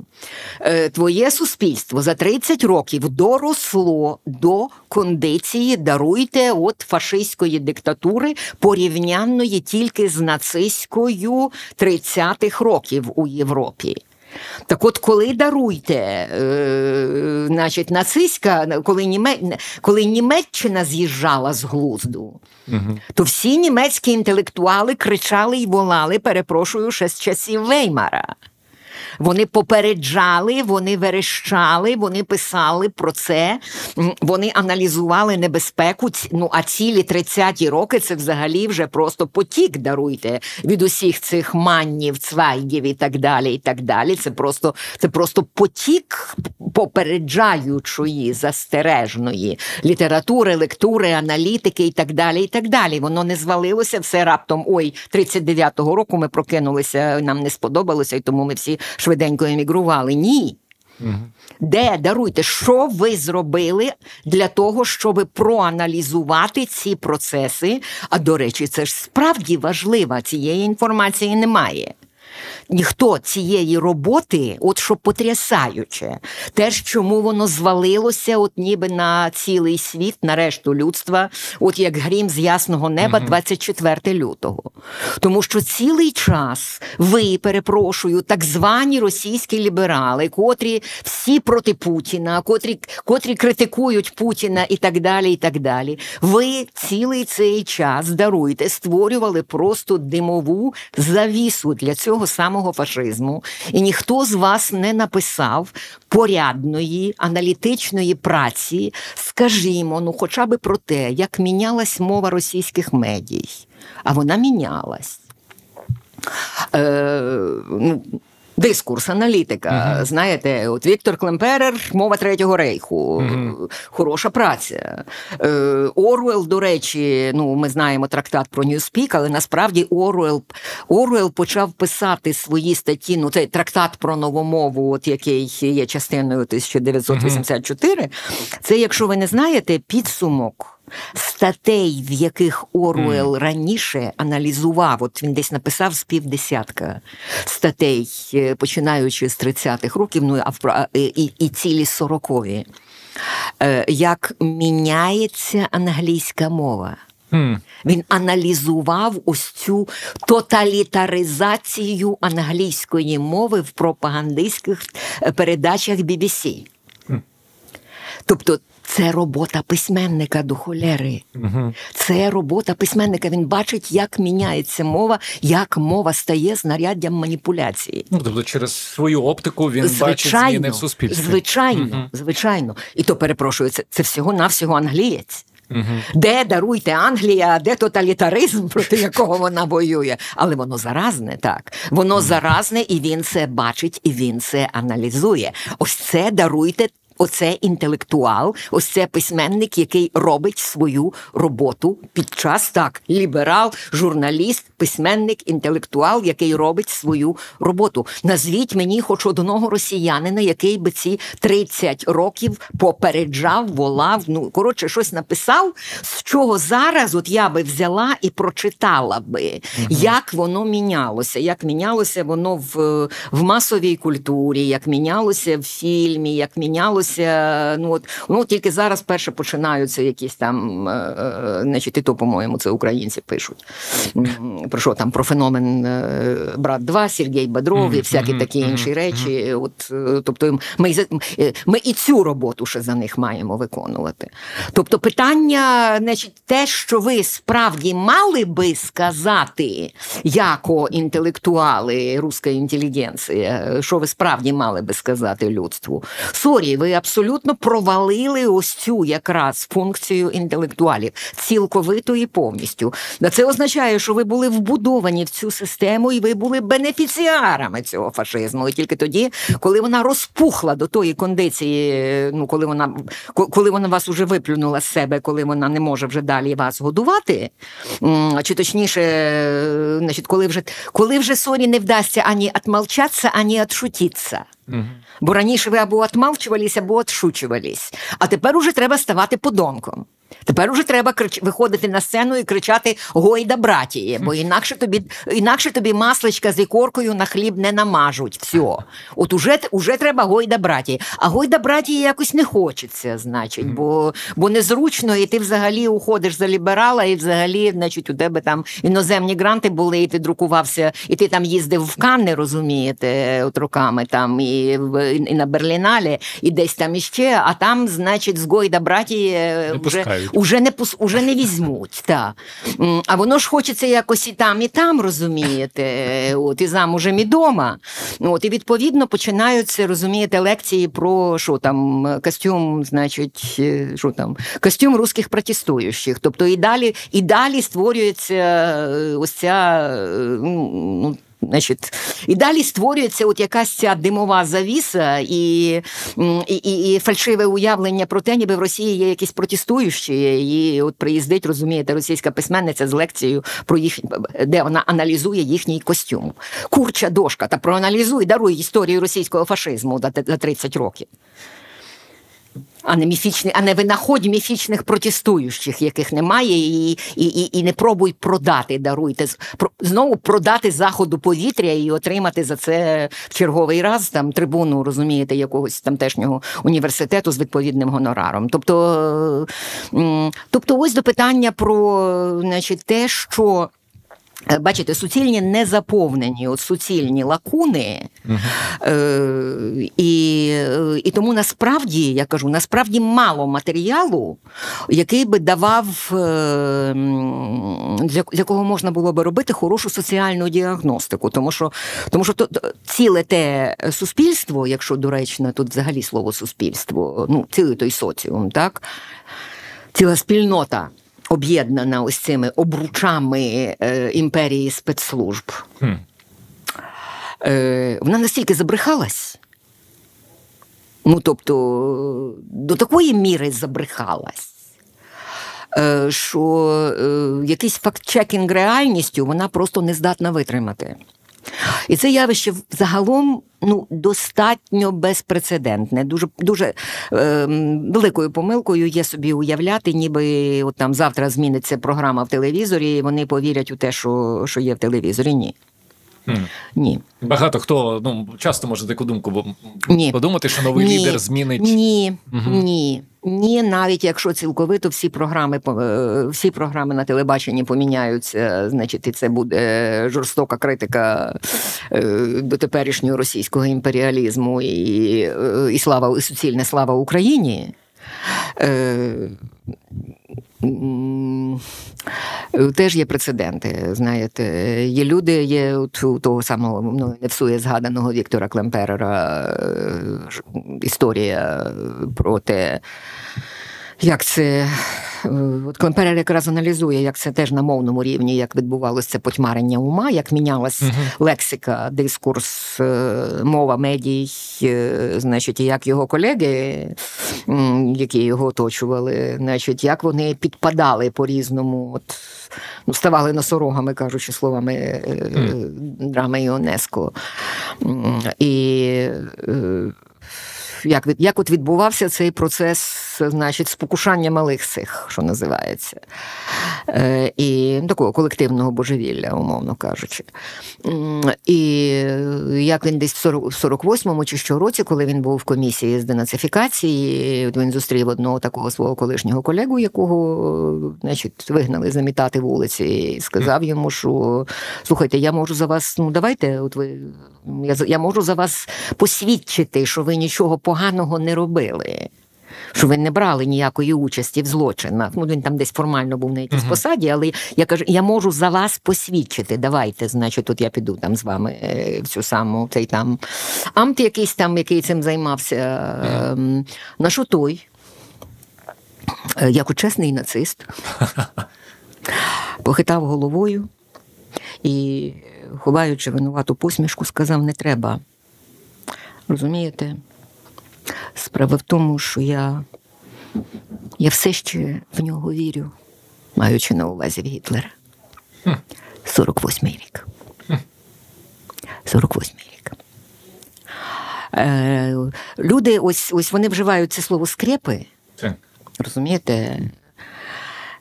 Е, твоє суспільство за 30 років доросло до кондиції, даруйте от фашистської диктатури, порівнянної тільки з нацистською 30-х років у Європі. Так от, коли даруйте, е, значить, нацистська, коли Німе... коли Німеччина з'їжджала з глузду, угу. то всі німецькі інтелектуали кричали і волали, перепрошую, ще з часів Веймара. Вони попереджали, вони верещали, вони писали про це, вони аналізували небезпеку. Ну а цілі 30-ті роки це взагалі вже просто потік даруйте від усіх цих маннів, цвайгів і так далі. і так далі. Це просто це просто потік попереджаючої застережної літератури, лектури, аналітики і так далі. і так далі. Воно не звалилося все раптом. Ой, 39-го року ми прокинулися, нам не сподобалося, і тому ми всі швиденько емігрували. Ні. Угу. Де даруйте, що ви зробили для того, щоб проаналізувати ці процеси? А до речі, це ж справді важливо, цієї інформації немає ніхто цієї роботи, от що потрясаюче, теж чому воно звалилося, от ніби на цілий світ, на решту людства, от як грім з ясного неба, 24 лютого. Тому що цілий час ви, перепрошую, так звані російські ліберали, котрі всі проти Путіна, котрі, котрі критикують Путіна і так далі, і так далі. Ви цілий цей час даруйте, створювали просто димову завісу для цього самого самого фашизму, і ніхто з вас не написав порядної аналітичної праці, скажімо, ну, хоча би про те, як мінялась мова російських медій, а вона мінялась. Е, ну, Дискурс, аналітика. Uh-huh. Знаєте, от Віктор Клемперер, мова третього рейху, uh-huh. хороша праця. Е, Оруел, до речі, ну ми знаємо трактат про Newspeak, але насправді Оруел Оруел почав писати свої статті. Ну, цей трактат про нову мову, от який є частиною 1984. Uh-huh. Це, якщо ви не знаєте, підсумок статей, в яких Оруел mm. раніше аналізував, от він десь написав з півдесятка статей, е, починаючи з 30-х років, ну а і, і цілі сорокові, е, як міняється англійська мова. Mm. Він аналізував ось цю тоталітаризацію англійської мови в пропагандистських е, передачах BBC. Mm. Тобто це робота письменника до холери. Угу. Це робота письменника. Він бачить, як міняється мова, як мова стає знаряддям маніпуляції. Ну тобто, через свою оптику він звичайно, бачить зміни в суспільстві. Звичайно, угу. звичайно. І то перепрошую, це, це всього навсього англієць. Угу. Де даруйте Англія, де тоталітаризм, проти якого вона воює. Але воно заразне, так. Воно заразне, і він це бачить, і він це аналізує. Ось це даруйте Оце інтелектуал, ось це письменник, який робить свою роботу під час так, ліберал, журналіст, письменник, інтелектуал, який робить свою роботу. Назвіть мені хоч одного росіянина, який би ці 30 років попереджав, волав. Ну коротше, щось написав, з чого зараз от я би взяла і прочитала би, угу. як воно мінялося, як мінялося воно в, в масовій культурі, як мінялося в фільмі, як мінялося почалося. Ну от ну тільки зараз перше починаються якісь там, е, е, значить, і то, по-моєму, це українці пишуть. Про що там про феномен е, брат 2 Сергій Бодров і всякі такі інші речі. От, Тобто, ми ми і цю роботу ще за них маємо виконувати. Тобто, питання, значить, те, що ви справді мали би сказати, яко інтелектуали руська інтелігенція, що ви справді мали би сказати людству? Sorry, ви абсолютно провалили ось цю якраз функцію інтелектуалів цілковито і повністю. Це означає, що ви були вбудовані в цю систему, і ви були бенефіціарами цього фашизму. І тільки тоді, коли вона розпухла до тої кондиції, ну коли вона коли вона вас уже виплюнула з себе, коли вона не може вже далі вас годувати, чи точніше, значить, коли вже коли вже sorry не вдасться ані отмолчатися, ані отшутитися. Бо раніше ви або отмалчувались, або отшучувались. А тепер уже треба ставати подонком. Тепер уже треба крич... виходити на сцену і кричати Гойда братіє, бо інакше тобі інакше тобі масличка з ікоркою на хліб не намажуть. Все. От уже уже треба Гойда братіє. А Гойда братіє якось не хочеться, значить, бо бо незручно, і ти взагалі уходиш за ліберала, і взагалі, значить, у тебе там іноземні гранти були, і ти друкувався, і ти там їздив в Канни, розумієте, от роками там і і на Берліналі, і десь там іще, а там, значить, з Гойда братіє вже уже не уже не візьмуть. Та. А воно ж хочеться якось і там, і там, розумієте, от і замужем, і дома. От, І відповідно починаються, розумієте, лекції про що там, костюм, значить, е, що там, костюм русських протестуючих. Тобто і далі, і далі створюється е, ось ця. Е, ну, Значить, І далі створюється от якась ця димова завіса і і, і, і фальшиве уявлення про те, ніби в Росії є якісь протестуючі, і от приїздить, розумієте, російська письменниця з лекцією про їх, де вона аналізує їхній костюм. Курча дошка та проаналізуй, даруй історію російського фашизму за 30 років а не міфічний, а не винаходь міфічних протестуючих, яких немає, і і, і, і не пробуй продати, даруйте знову продати заходу повітря і отримати за це в черговий раз там трибуну, розумієте, якогось тамтешнього університету з відповідним гонораром. Тобто, тобто, ось до питання про значить, те, що бачите, суцільні не заповнені, от суцільні лакуни, uh е, і і тому насправді я кажу, насправді мало матеріалу, який би давав, е, для якого можна було би робити хорошу соціальну діагностику. Тому що тому що то, ціле те суспільство, якщо доречно, тут взагалі слово суспільство, ну цілий той соціум, так, ціла спільнота об'єднана ось цими обручами е, імперії спецслужб. Хм. Е, Вона настільки забрехалась. Ну, тобто, до такої міри забрехалась, е, що якийсь факт-чекінг реальністю вона просто не здатна витримати. І це явище загалом ну, достатньо безпрецедентне. Дуже дуже е, великою помилкою є собі уявляти, ніби от там завтра зміниться програма в телевізорі, і вони повірять у те, що, що є в телевізорі. Ні. Ні. Багато хто ну часто може таку думку Ні. подумати, що новий Ні. лідер змінить. Ні, угу. ні. Ні, навіть якщо цілковито всі програми е, всі програми на телебаченні поміняються, значить, і це буде жорстока критика е, до теперішнього російського імперіалізму і е, і слава і суцільне слава Україні. Теж є прецеденти. Знаєте, є люди, є у того самого ну, не всує згаданого Віктора Клемперера історія про те як це. Е, от Клемперер якраз аналізує, як це теж на мовному рівні, як відбувалося це потьмарення ума, як мінялась uh лексика, дискурс, е, мова медій, е, значить, і як його колеги, які його оточували, значить, як вони підпадали по-різному, от, ну, ставали носорогами, кажучи словами mm. драми Іонеско. І як як от відбувався цей процес, значить, спокушання малих сих, що називається, е, і такого колективного божевілля, умовно кажучи. І як він десь в 48-му чи що році, коли він був в комісії з денацифікації, він зустрів одного такого свого колишнього колегу, якого значить, вигнали замітати вулиці, і сказав йому, що слухайте, я можу за вас, ну давайте, от ви я я можу за вас посвідчити, що ви нічого поганого не робили. Що ви не брали ніякої участі в злочинах. Ну, він там десь формально був на якійсь uh-huh. посаді, але я кажу, я можу за вас посвідчити. Давайте, значить, тут я піду там з вами е, в цю саму цей там амт, якийсь там, який цим займався. Uh-huh. На що той, е, як чесний нацист, похитав головою і, ховаючи винувату посмішку, сказав: не треба. Розумієте? Справа в тому, що я я все ще в нього вірю, маючи на увазі Гітлера. 48-й рік. 48-й рік. Е, Люди, ось ось вони вживають це слово скрепи. Розумієте?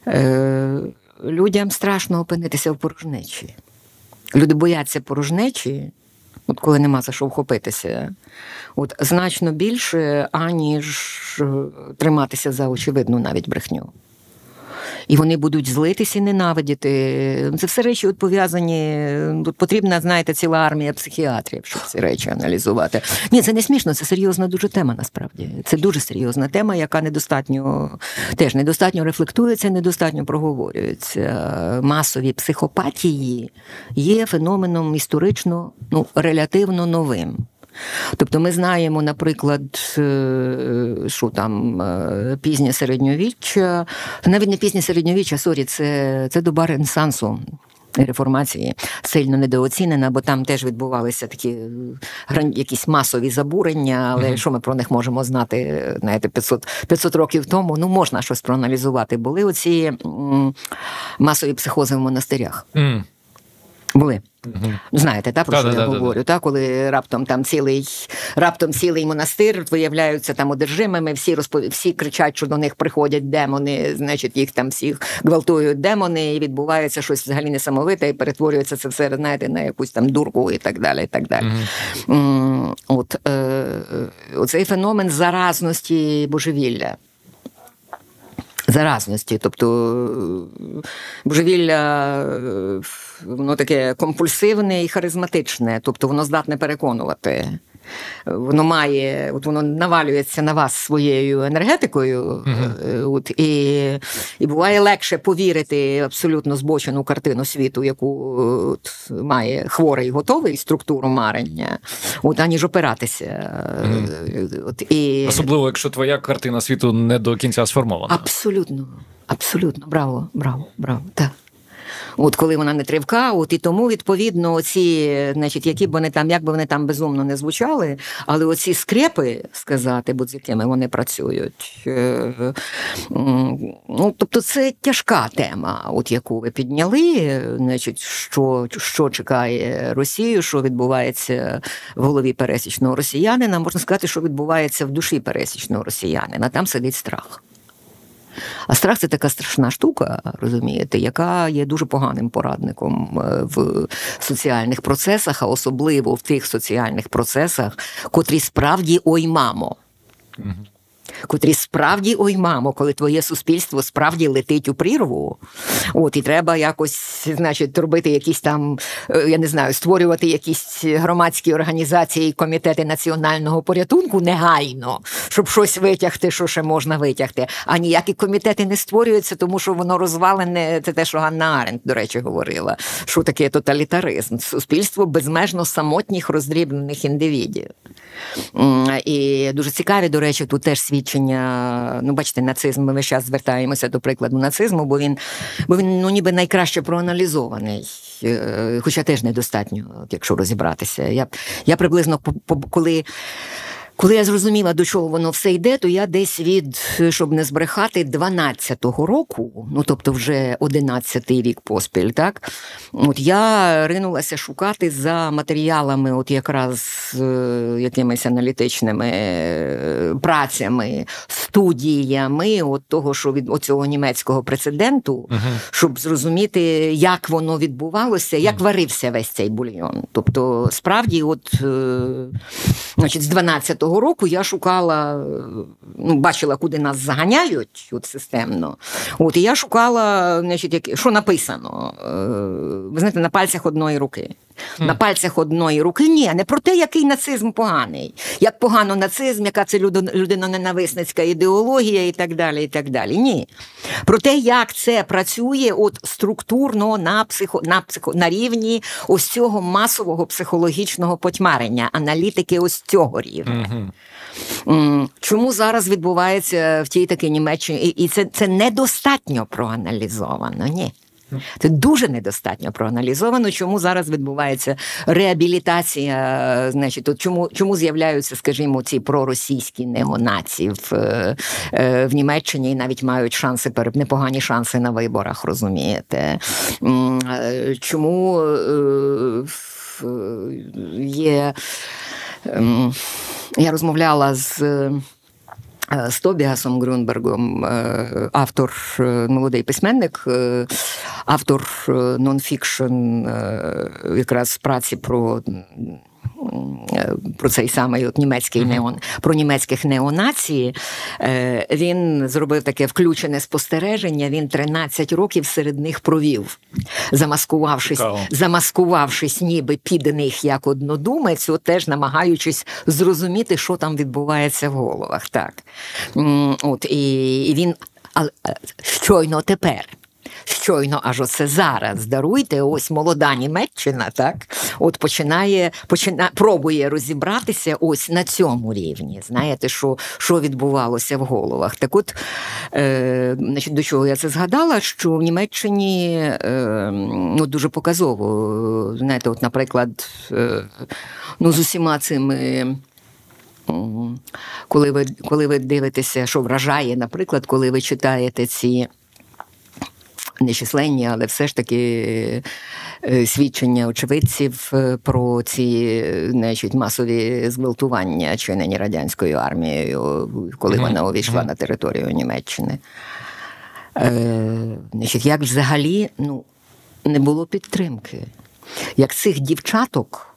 Е, Людям страшно опинитися в порожнечі. Люди бояться порожнечі, от коли нема за що вхопитися, от значно більше, аніж е, триматися за очевидну навіть брехню і вони будуть злитися і ненавидіти. Це все речі от пов'язані. Тут потрібна, знаєте, ціла армія психіатрів, щоб ці речі аналізувати. Ні, це не смішно, це серйозна дуже тема. Насправді це дуже серйозна тема, яка недостатньо теж недостатньо рефлектується, недостатньо проговорюється. Масові психопатії є феноменом історично ну релятивно новим. Тобто ми знаємо, наприклад, е, що там е, пізнє середньовіччя, навіть не пізнє середньовіччя, sorry, це, це доба Ренесансу. Реформації сильно недооцінена, бо там теж відбувалися такі якісь масові забурення, але mm-hmm. що ми про них можемо знати, знаєте, 500 500 років тому ну можна щось проаналізувати. Були оці м, масові психози в монастирях. Mm. Були. Угу. Знаєте, та, про що я говорю? Та, коли раптом там цілий раптом цілий монастир виявляються там одержимими, всі розпов... всі кричать, що до них приходять демони, значить, їх там всіх гвалтують демони, і відбувається щось взагалі несамовите, і перетворюється це все, знаєте, на якусь там дурку і так далі. і так далі. Угу. От е, Оцей феномен заразності божевілля заразності. Тобто божевілля воно таке компульсивне і харизматичне, тобто воно здатне переконувати. Воно має, от воно навалюється на вас своєю енергетикою, uh-huh. от, і і буває легше повірити абсолютно збочену картину світу, яку от, має хворий готовий структуру марення, от, аніж опиратися. Uh-huh. От, і... Особливо, якщо твоя картина світу не до кінця сформована. Абсолютно, абсолютно, браво, браво, браво. так от коли вона не тривка, от і тому відповідно оці, значить, які б вони там, як би вони там безумно не звучали, але оці скрепи сказати, бо з якими вони працюють. Е, ну, Тобто це тяжка тема, от яку ви підняли, значить, що, що чекає Росію, що відбувається в голові пересічного росіянина, можна сказати, що відбувається в душі пересічного росіянина. Там сидить страх. А страх це така страшна штука, розумієте, яка є дуже поганим порадником е, в соціальних процесах, а особливо в тих соціальних процесах, котрі справді ой мамо котрі справді ой, мамо, коли твоє суспільство справді летить у прірву. От і треба якось, значить, робити якісь там, е, я не знаю, створювати якісь громадські організації, комітети національного порятунку негайно, щоб щось витягти, що ще можна витягти. А ніякі комітети не створюються, тому що воно розвалене. Це те, що Ганна Аренд, до речі, говорила. Що таке тоталітаризм? Суспільство безмежно самотніх роздрібнених індивідів. І дуже цікаві, до речі, тут теж свідчить свідчення. Ну, бачите, нацизм. Ми весь час звертаємося до прикладу нацизму, бо він бо він ну ніби найкраще проаналізований. Е, хоча теж недостатньо, якщо розібратися. Я я приблизно коли коли я зрозуміла, до чого воно все йде, то я десь від, щоб не збрехати, 12-го року, ну тобто вже 11-й рік поспіль, так? От я ринулася шукати за матеріалами, от якраз е, якимись аналітичними е, працями, студіями, от того, що від оцього німецького прецеденту, uh щоб зрозуміти, як воно відбувалося, як uh варився весь цей бульйон. Тобто, справді, от е, значить, з 12 2015 року я шукала, ну, бачила, куди нас заганяють от системно. От, І я шукала, значить, як, що написано. Е, ви знаєте, на пальцях одної руки. На пальцях одної руки ні, не про те, який нацизм поганий, як погано нацизм, яка це людиноненависницька ідеологія і так далі. і так далі. Ні. Про те, як це працює от структурно на психо, на, психо, на рівні ось цього масового психологічного потьмарення, аналітики ось цього рівня. Угу. Чому зараз відбувається в тій такій Німеччині? І, і це, це недостатньо проаналізовано? Ні. Це дуже недостатньо проаналізовано, чому зараз відбувається реабілітація. Значить, от чому чому з'являються, скажімо, ці проросійські немонації в е, в Німеччині і навіть мають шанси непогані шанси на виборах, розумієте? Е, чому е, є. Ем, я розмовляла з. Е, з Тобіасом Грунбергом, е, автор, е, молодий письменник, автор нонфікшн якраз праці про про цей самий от німецький неон, про німецьких неонації. Е, він зробив таке включене спостереження. Він 13 років серед них провів, замаскувавшись, замаскувавшись, ніби під них як однодумець, от теж намагаючись зрозуміти, що там відбувається в головах. Так. От, І, і він але щойно тепер щойно, аж оце зараз даруйте, ось молода Німеччина, так от починає почина, пробує розібратися ось на цьому рівні. Знаєте, що що відбувалося в головах? Так, от е, значить, до чого я це згадала? Що в Німеччині е, ну, дуже показово, знаєте, от, наприклад, е, ну, з усіма цими. Коли ви коли ви дивитеся, що вражає, наприклад, коли ви читаєте ці нечисленні, але все ж таки е, свідчення очевидців е, про ці значить, масові зґвалтування чинені радянською армією, коли вона увійшла на територію Німеччини. Е, значить, Як взагалі ну, не було підтримки, як цих дівчаток.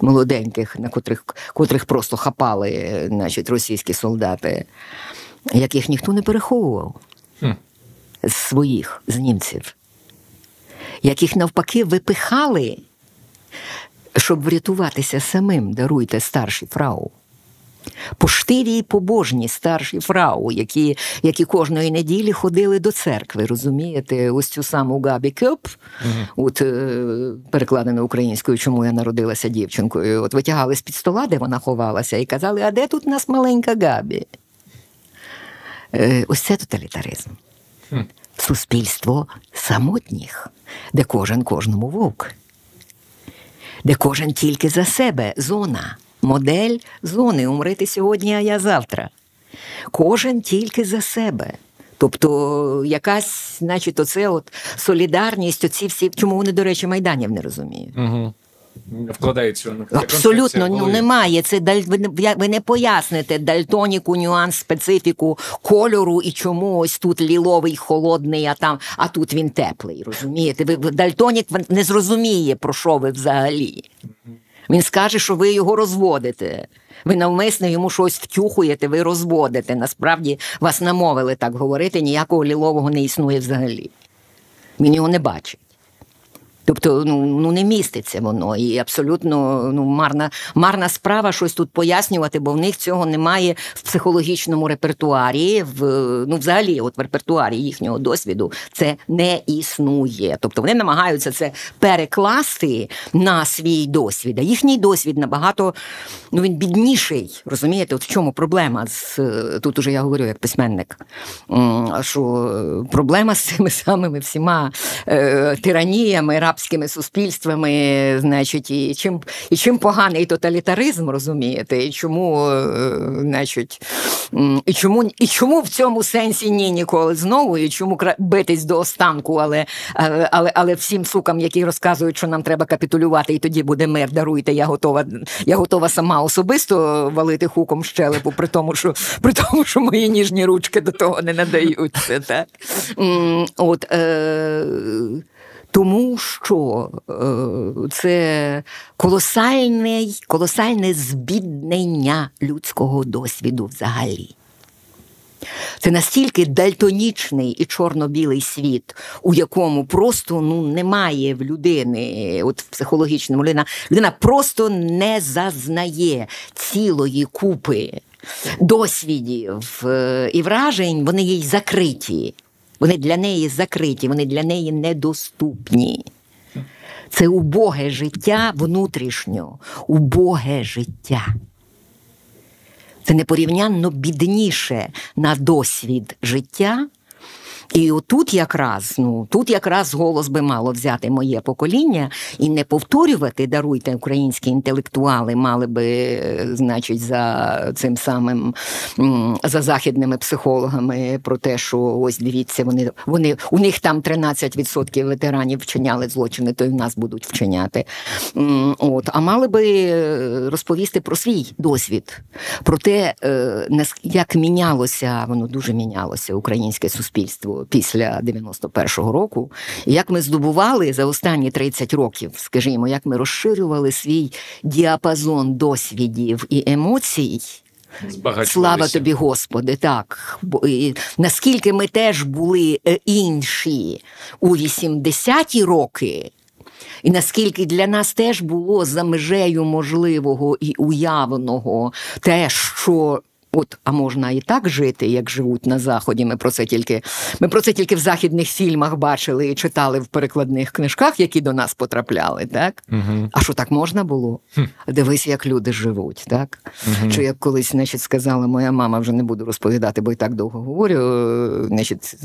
Молоденьких, на котрих котрих просто хапали значить, російські солдати, яких ніхто не переховував з своїх, з німців, яких навпаки випихали, щоб врятуватися самим, даруйте старші фрау. Поштиві й побожні старші фрау, які які кожної неділі ходили до церкви, розумієте, ось цю саму Габі Кьоп, uh от е, перекладено українською, чому я народилася дівчинкою, от витягали з під стола, де вона ховалася, і казали, а де тут у нас маленька Габі? Е, ось це тоталітаризм суспільство самотніх, де кожен кожному вовк, де кожен тільки за себе зона, модель зони умрити сьогодні, а я завтра. Кожен тільки за себе. Тобто якась, значить, оце от солідарність, оці всі, чому вони, до речі, майданів не розуміють. Угу вкладається абсолютно ну немає. Це даль ви не поясните дальтоніку, нюанс, специфіку кольору і чому ось тут ліловий холодний, а там, а тут він теплий. Розумієте? Ви дальтонік не зрозуміє про що ви взагалі. Він скаже, що ви його розводите. Ви навмисно йому щось втюхуєте, ви розводите. Насправді вас намовили так говорити, ніякого лілового не існує взагалі. Він його не бачить. Тобто, ну ну не міститься воно, і абсолютно ну марна марна справа щось тут пояснювати, бо в них цього немає в психологічному репертуарі. В ну, взагалі, от в репертуарі їхнього досвіду це не існує. Тобто вони намагаються це перекласти на свій досвід. А їхній досвід набагато ну він бідніший. Розумієте, от в чому проблема з тут уже я говорю як письменник. Що проблема з цими самими всіма е, тираніями рабськими суспільствами, значить, і чим і чим поганий тоталітаризм, розумієте, і чому, е, значить, і чому і чому в цьому сенсі ні ніколи знову, і чому битись до останку, але але, але, але всім сукам, які розказують, що нам треба капітулювати, і тоді буде мир, даруйте, я готова, я готова сама особисто валити хуком щелепу, при тому, що при тому, що мої ніжні ручки до того не надаються. Так? От, е, тому що е, це колосальне, колосальне збіднення людського досвіду взагалі. Це настільки дальтонічний і чорно-білий світ, у якому просто ну, немає в людини, от в психологічному людина, людина просто не зазнає цілої купи досвідів е, і вражень, вони їй закриті. Вони для неї закриті, вони для неї недоступні. Це убоге життя внутрішньо, убоге життя. Це непорівнянно бідніше на досвід життя, і отут якраз, ну тут якраз голос би мало взяти моє покоління і не повторювати, даруйте українські інтелектуали, мали би, значить, за цим самим за західними психологами про те, що ось дивіться, вони вони у них там 13% ветеранів вчиняли злочини, то й в нас будуть вчиняти. От, а мали би розповісти про свій досвід, про те, е, як мінялося, воно дуже мінялося українське суспільство після 91-го року, як ми здобували за останні 30 років, скажімо, як ми розширювали свій діапазон досвідів і емоцій. Слава тобі, Господи, так. І наскільки ми теж були е, інші у 80-ті роки, і наскільки для нас теж було за межею можливого і уявного те, що От, а можна і так жити, як живуть на заході. Ми про це тільки ми про це тільки в західних фільмах бачили і читали в перекладних книжках, які до нас потрапляли, так? Угу. А що так можна було? Хм. Дивись, як люди живуть, так? Угу. Чи як колись значить, сказала моя мама, вже не буду розповідати, бо і так довго говорю. Значить,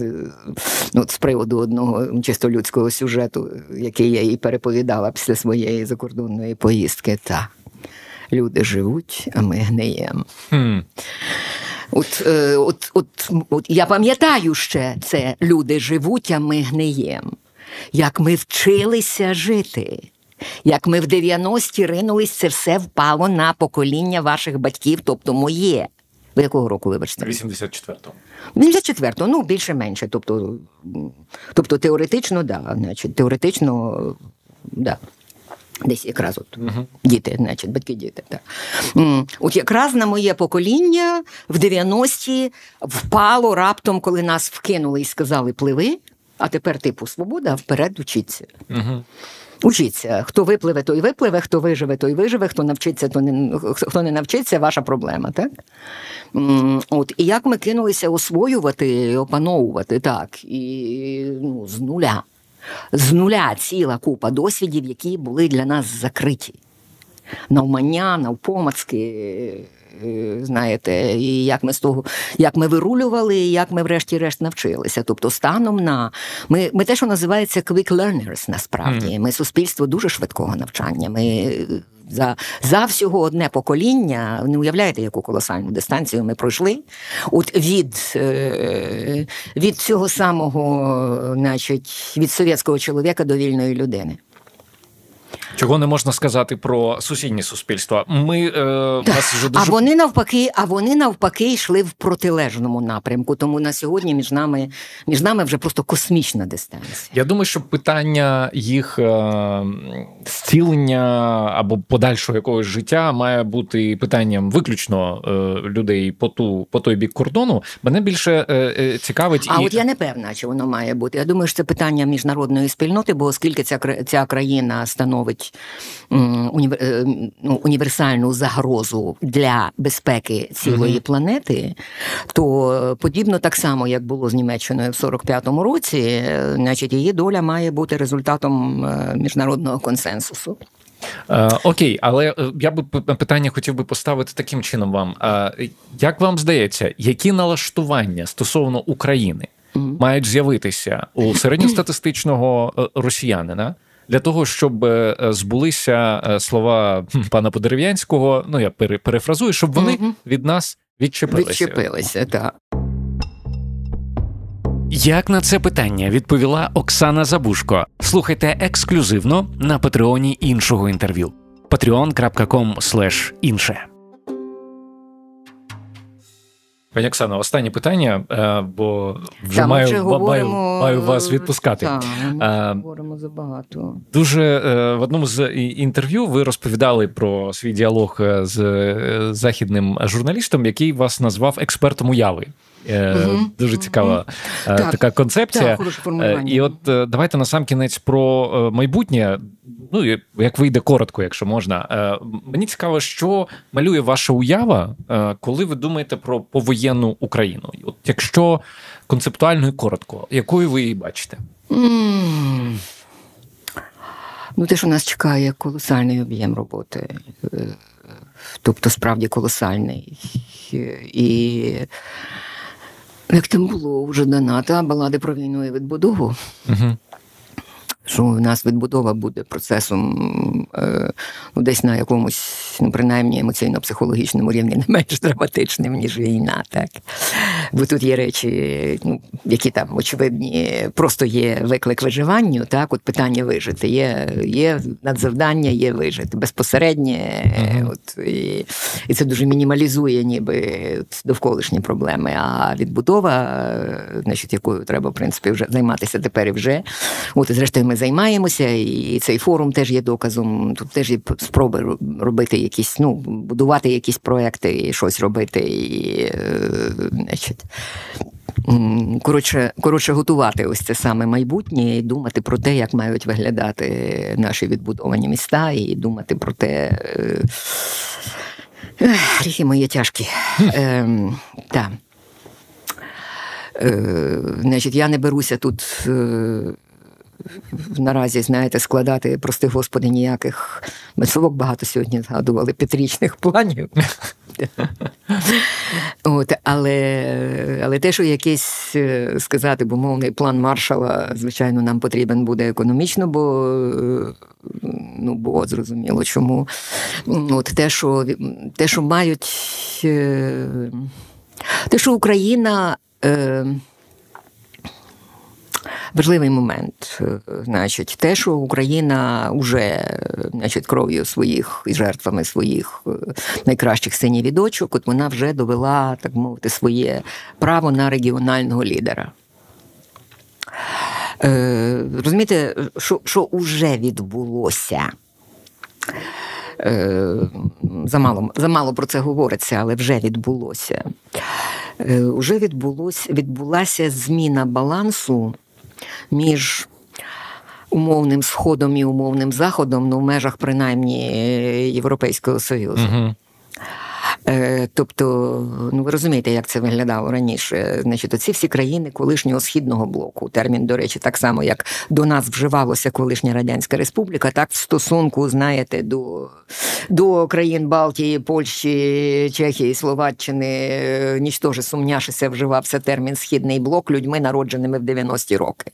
ну, з приводу одного чисто людського сюжету, який я їй переповідала після своєї закордонної поїздки. так люди живуть, а ми гниємо. Mm. От, е, от, от, от я пам'ятаю ще це люди живуть, а ми гниємо. Як ми вчилися жити. Як ми в 90-ті ринулись, це все впало на покоління ваших батьків, тобто моє. Ви якого року вибачте? 84-го. 84-го, ну більше-менше. Тобто, тобто теоретично, да, значить, теоретично, да. Десь якраз от uh-huh. діти, значить, батьки діти. Так. От якраз на моє покоління в 90-ті впало раптом, коли нас вкинули і сказали пливи, а тепер типу свобода, а вперед учіться. Uh-huh. Учіться. Хто випливе, той випливе, хто виживе, той виживе, хто навчиться, то не хто не навчиться, ваша проблема. так? От, І як ми кинулися освоювати, опановувати так, і ну, з нуля з нуля ціла купа досвідів, які були для нас закриті. Навмання, навпомацки, знаєте, і як ми з того, як ми вирулювали, і як ми, врешті-решт, навчилися. Тобто, станом на ми ми те, що називається quick learners, насправді. Mm. Ми суспільство дуже швидкого навчання. Ми за за всього одне покоління. Не уявляєте, яку колосальну дистанцію ми пройшли. От від е, від цього самого, значить, від совєтського чоловіка до вільної людини. Чого не можна сказати про сусідні суспільства? Ми е, нас вже дуже... А вони навпаки, а вони навпаки йшли в протилежному напрямку. Тому на сьогодні між нами між нами вже просто космічна дистанція. Я думаю, що питання їх е, зцілення або подальшого якогось життя має бути питанням виключно е, людей по ту по той бік кордону. Мене більше е, е цікавить. А і... от я не певна, чи воно має бути. Я думаю, що це питання міжнародної спільноти, бо оскільки ця ця країна становить універ, е, ну, універсальну загрозу для безпеки цілої mm планети, то подібно так само, як було з Німеччиною в 45-му році, значить її доля має бути результатом міжнародного консенсусу. Е, окей, але е, я би питання хотів би поставити таким чином вам. Е, як вам здається, які налаштування стосовно України mm-hmm. мають з'явитися у середньостатистичного росіянина? Для того щоб збулися слова пана Подерев'янського, ну я перефразую, щоб вони mm-hmm. від нас відчепилися. Відчепилися, так. Як на це питання відповіла Оксана Забушко? Слухайте ексклюзивно на патреоні іншого інтерв'ю. patreon.com інше. Пані Оксано, останнє питання, е, бо вже Та, маю вже говоримо... маю, маю вас відпускати. Так, ми а, говоримо забагато. Дуже е, в одному з інтерв'ю ви розповідали про свій діалог е, з західним журналістом, який вас назвав експертом уяви. Угу. Дуже цікава угу. така концепція. Так, І от давайте на сам кінець про майбутнє. Ну як вийде коротко, якщо можна. Мені цікаво, що малює ваша уява, коли ви думаєте про повоєнну Україну. От якщо концептуально і коротко, якою ви її бачите? Mm. Ну, те, що нас чекає колосальний об'єм роботи, тобто справді колосальний. І як там було вже доната, балади про війну і відбудову. Угу. Що у нас відбудова буде процесом е, ну, десь на якомусь, ну, принаймні, емоційно-психологічному рівні не менш драматичним, ніж війна. так. Бо тут є речі, ну, які там очевидні, просто є виклик виживанню, так, от питання вижити. Є є надзавдання, є вижити. Безпосереднє, uh-huh. от, і і це дуже мінімалізує ніби довколишні проблеми. А відбудова, значить, якою треба, в принципі, вже займатися тепер і вже. От, і зрештою, ми займаємося, і цей форум теж є доказом. Тут теж є спроби робити якісь, ну, будувати якісь проекти і щось робити. і, е, значить, Коротше, коротше, готувати ось це саме майбутнє і думати про те, як мають виглядати наші відбудовані міста, і думати про те. Е, гріхи мої тяжкі. Е, так. Е, значить, Я не беруся тут е, наразі, знаєте, складати, прости господи, ніяких Месовок багато сьогодні згадували п'ятирічних планів. От, Але але те, що якийсь е, сказати, бо мовний план маршала, звичайно, нам потрібен буде економічно, бо ну, бо зрозуміло чому. От Те, що те, що мають, е, те, що Україна. Е, важливий момент. Е, значить, те, що Україна вже значить, кров'ю своїх і жертвами своїх е, найкращих синів і дочок, от вона вже довела, так мовити, своє право на регіонального лідера. Е, Розумієте, що що вже відбулося? Е, Замало замало про це говориться, але вже відбулося. Е, Уже відбулось, відбулася зміна балансу між умовним сходом і умовним заходом, ну в межах принаймні Європейського Союзу. Угу. Е, тобто, ну ви розумієте, як це виглядало раніше. Значить, оці всі країни колишнього східного блоку. Термін, до речі, так само, як до нас вживалося колишня Радянська Республіка, так в стосунку, знаєте, до до країн Балтії, Польщі, Чехії, Словаччини, е, нічтоже сумняшися, вживався термін Східний блок людьми, народженими в 90-ті роки.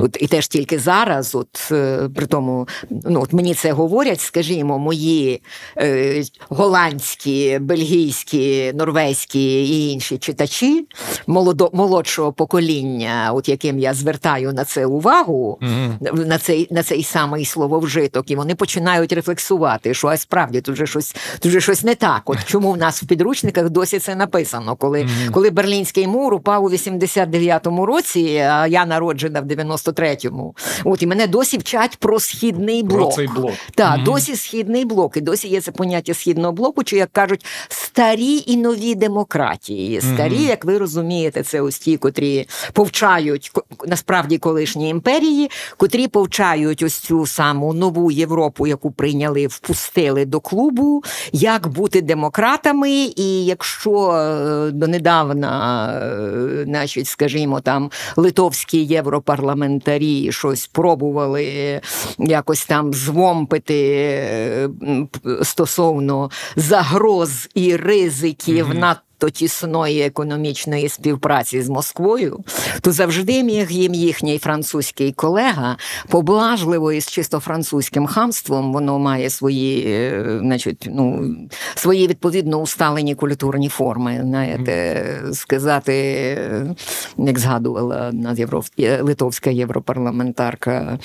От І теж тільки зараз, от е, при тому, ну от мені це говорять, скажімо, мої е, голландські, бельгійські бельгійські, норвезькі і інші читачі молодо, молодшого покоління, от яким я звертаю на це увагу, mm-hmm. на цей на цей самий слововжиток, і вони починають рефлексувати, що а справді тут же щось тут же щось не так. От чому в нас в підручниках досі це написано? Коли mm-hmm. коли Берлінський мур упав у 89-му році, а я народжена в 93-му, от і мене досі вчать про східний блок. Про цей блок. Так, mm-hmm. досі східний блок, і досі є це поняття східного блоку, чи як кажуть, старі і нові демократії. Старі, mm-hmm. як ви розумієте, це ось ті, котрі повчають насправді колишні імперії, котрі повчають ось цю саму нову Європу, яку прийняли, впустили до клубу, як бути демократами, і якщо е, донедавна, е, значить, скажімо, там литовські європарламентарі щось пробували якось там звомпити е, стосовно загроз і ризиків mm-hmm. надто тісної економічної співпраці з Москвою, то завжди міг їм їхній французький колега поблажливо і з чисто французьким хамством воно має свої, е, значить, ну, свої відповідно усталені культурні форми. Знаєте, сказати, як згадувала одна литовська європарламентарка.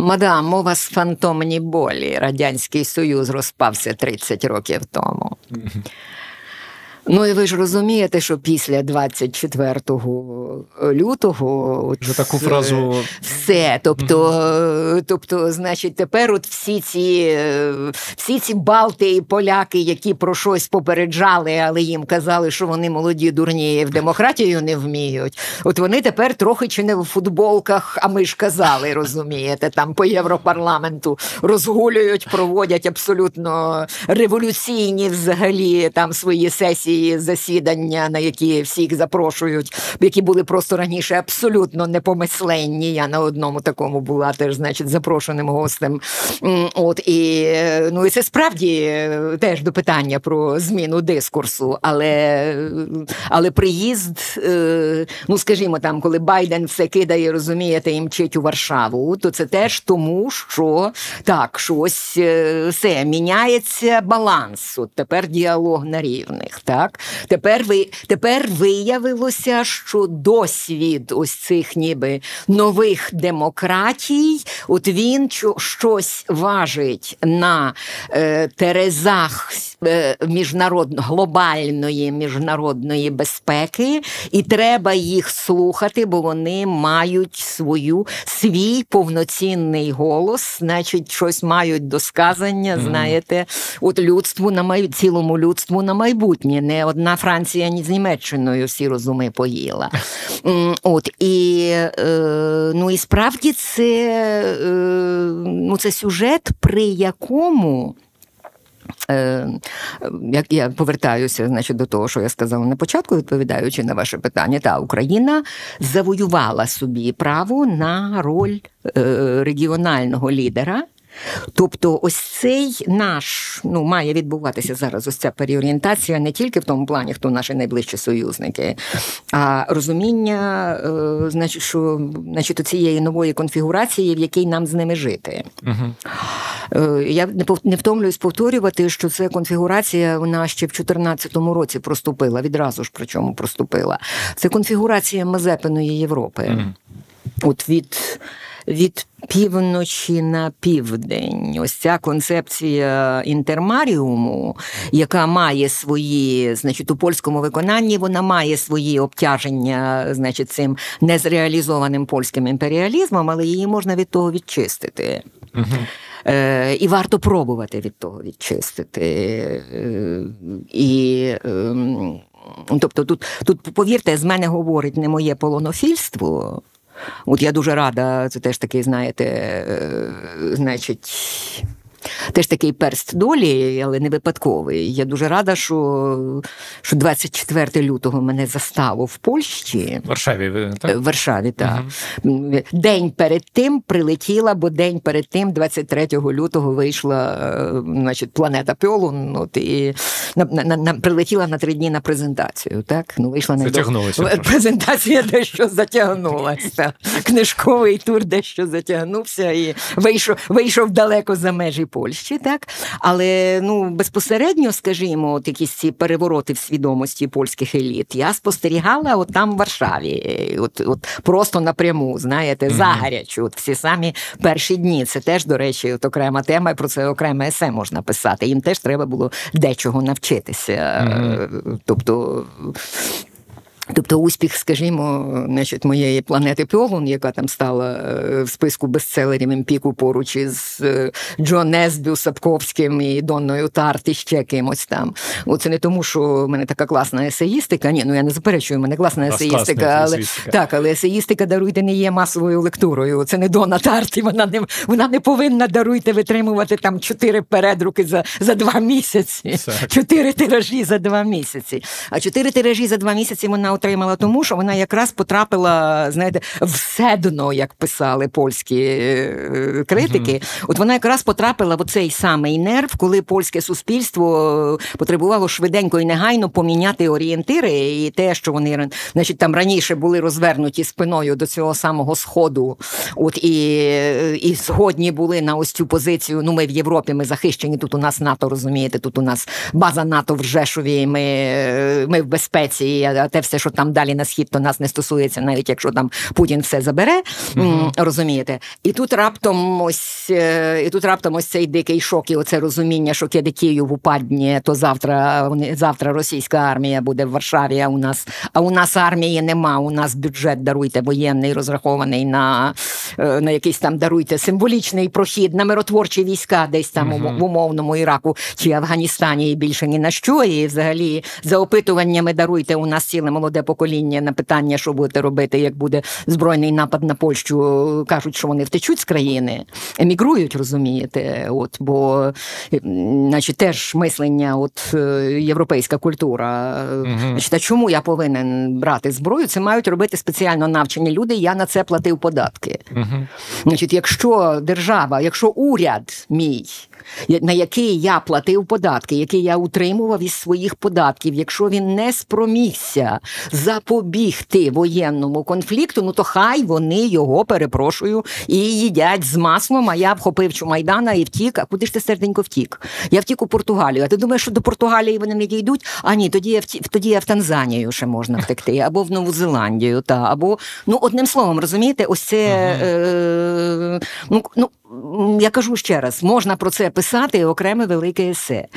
Мадам, у вас фантомні болі. Радянський Союз розпався 30 років тому. Ну і ви ж розумієте, що після 24 лютого Вже таку фразу все. Тобто, тобто, значить, тепер от всі ці всі ці Балти і поляки, які про щось попереджали, але їм казали, що вони молоді, дурні в демократію не вміють. От вони тепер трохи чи не в футболках, а ми ж казали, розумієте, там по Європарламенту розгулюють, проводять абсолютно революційні взагалі там свої сесії ці засідання, на які всіх запрошують, які були просто раніше абсолютно непомисленні. Я на одному такому була теж, значить, запрошеним гостем. От і ну і це справді е, теж до питання про зміну дискурсу, але але приїзд, е, ну скажімо, там, коли Байден все кидає, розумієте, і мчить у Варшаву, то це теж тому, що так, щось е, все міняється баланс. От тепер діалог на рівних. так так? Тепер ви тепер виявилося, що досвід ось цих ніби нових демократій, от він щось важить на е, терезах е, міжнарод, глобальної міжнародної безпеки, і треба їх слухати, бо вони мають свою свій повноцінний голос, значить, щось мають до сказання, mm. знаєте, от людству на май... цілому людству на майбутнє. Не одна Франція, ні з Німеччиною всі розуми поїла. От і е, ну і справді це, е, ну, це сюжет, при якому. Е, як я повертаюся значить, до того, що я сказала на початку, відповідаючи на ваше питання, та Україна завоювала собі право на роль регіонального лідера Тобто, ось цей наш ну має відбуватися зараз. Ось ця переорієнтація не тільки в тому плані, хто наші найближчі союзники, а розуміння, е, значить, що значить, цієї нової конфігурації, в якій нам з ними жити. Угу. Е, я не втомлююсь повторювати, що це конфігурація вона ще в 2014 році проступила, відразу ж причому проступила. Це конфігурація Мазепиної Європи. Угу. От від від півночі на південь. Ось ця концепція інтермаріуму, яка має свої, значить, у польському виконанні вона має свої обтяження, значить, цим незреалізованим польським імперіалізмом, але її можна від того відчистити. Угу. Е, І варто пробувати від того відчистити. Е, і... Е, Тобто, тут, тут, повірте, з мене говорить не моє полонофільство, От я дуже рада, це теж такий, знаєте, е, значить. Теж такий перст долі, але не випадковий. Я дуже рада, що що 24 лютого мене заставу в Польщі. В Варшаві, так? В Варшаві, так. Угу. День перед тим прилетіла, бо день перед тим, 23 лютого, вийшла е, значить, планета Пьолун, от, і на, на, на, прилетіла на три дні на презентацію. Так? Ну, вийшла на Затягнулася. Презентація дещо затягнулася. Книжковий тур дещо затягнувся і вийшов, вийшов далеко за межі. Польщі, так але ну безпосередньо, скажімо, от якісь ці перевороти в свідомості польських еліт я спостерігала от там в Варшаві, от от просто напряму, знаєте, mm-hmm. загарячу. От всі самі перші дні. Це теж, до речі, от окрема тема, і про це окреме есе можна писати. Їм теж треба було дечого навчитися. Mm-hmm. Тобто Тобто успіх, скажімо, значить, моєї планети Пьолун, яка там стала е, в списку бестселерів Емпіку поруч із е, Джо Несбю, Сапковським і Донною Тарт і ще кимось там. Оце не тому, що в мене така класна есеїстика. Ні, ну я не заперечую, в мене класна есеїстика, але есеїстика. так, але есеїстика даруйте не є масовою лектурою. Це не Дона Тарт, і вона не вона не повинна даруйте витримувати там чотири передруки за за два місяці, чотири тиражі за два місяці. А чотири тиражі за два місяці вона отримала тому, що вона якраз потрапила, знаєте, в седно, як писали польські е, критики. Mm-hmm. От вона якраз потрапила в цей самий нерв, коли польське суспільство потребувало швиденько і негайно поміняти орієнтири, і те, що вони значить, там раніше були розвернуті спиною до цього самого сходу, от і і згодні були на ось цю позицію. Ну, ми в Європі, ми захищені. Тут у нас НАТО розумієте, тут у нас база НАТО в Жешові. Ми, ми в безпеці, а те все, що там далі на схід, то нас не стосується, навіть якщо там Путін все забере, mm-hmm. розумієте? І тут раптом ось е, і тут раптом ось цей дикий шок, і оце розуміння, що киди Київ упадні, то завтра завтра російська армія буде в Варшаві. А у нас а у нас армії нема. У нас бюджет даруйте воєнний, розрахований на е, на якийсь там даруйте символічний прохід на миротворчі війська, десь там mm-hmm. в умовному Іраку чи Афганістані і більше ні на що. І взагалі за опитуваннями даруйте у нас ціле молоде покоління на питання, що будете робити, як буде збройний напад на Польщу, кажуть, що вони втечуть з країни, емігрують, розумієте? От бо значить, теж мислення, от е, європейська культура. uh Значить, а чому я повинен брати зброю? Це мають робити спеціально навчені люди. Я на це платив податки. uh Значить, якщо держава, якщо уряд мій на який я платив податки, який я утримував із своїх податків. Якщо він не спромігся запобігти воєнному конфлікту, ну то хай вони його перепрошую і їдять з маслом. А я вхопив Чумайдана і втік. А куди ж ти серденько втік? Я втік у Португалію. А ти думаєш, що до Португалії вони не дійдуть? А ні, тоді я втік, тоді я в Танзанію ще можна втекти, або в Нову Зеландію, та або ну одним словом, розумієте, ось це е, ну, ну я кажу ще раз, можна про це писати окреме велике есе.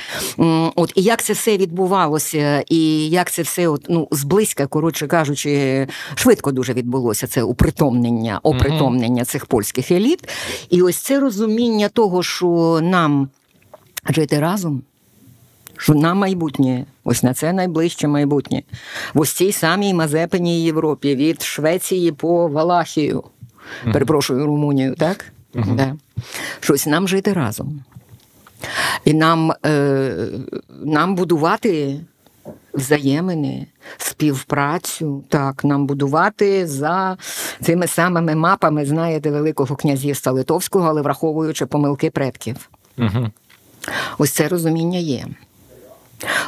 От і як це все відбувалося, і як це все от, ну, зблизька, коротше кажучи, швидко дуже відбулося це упритомнення, опритомнення mm-hmm. цих польських еліт. І ось це розуміння того, що нам жити разом. Що на майбутнє, ось на це найближче майбутнє, в ось цій самій Мазепиній Європі від Швеції по Валахію, перепрошую Румунію, так? Угу. Да. Щось нам жити разом. І нам, е, нам будувати. Взаємини, співпрацю, так, нам будувати за цими самими мапами, знаєте, Великого князівства Литовського, але враховуючи помилки предків. Угу. Ось це розуміння є.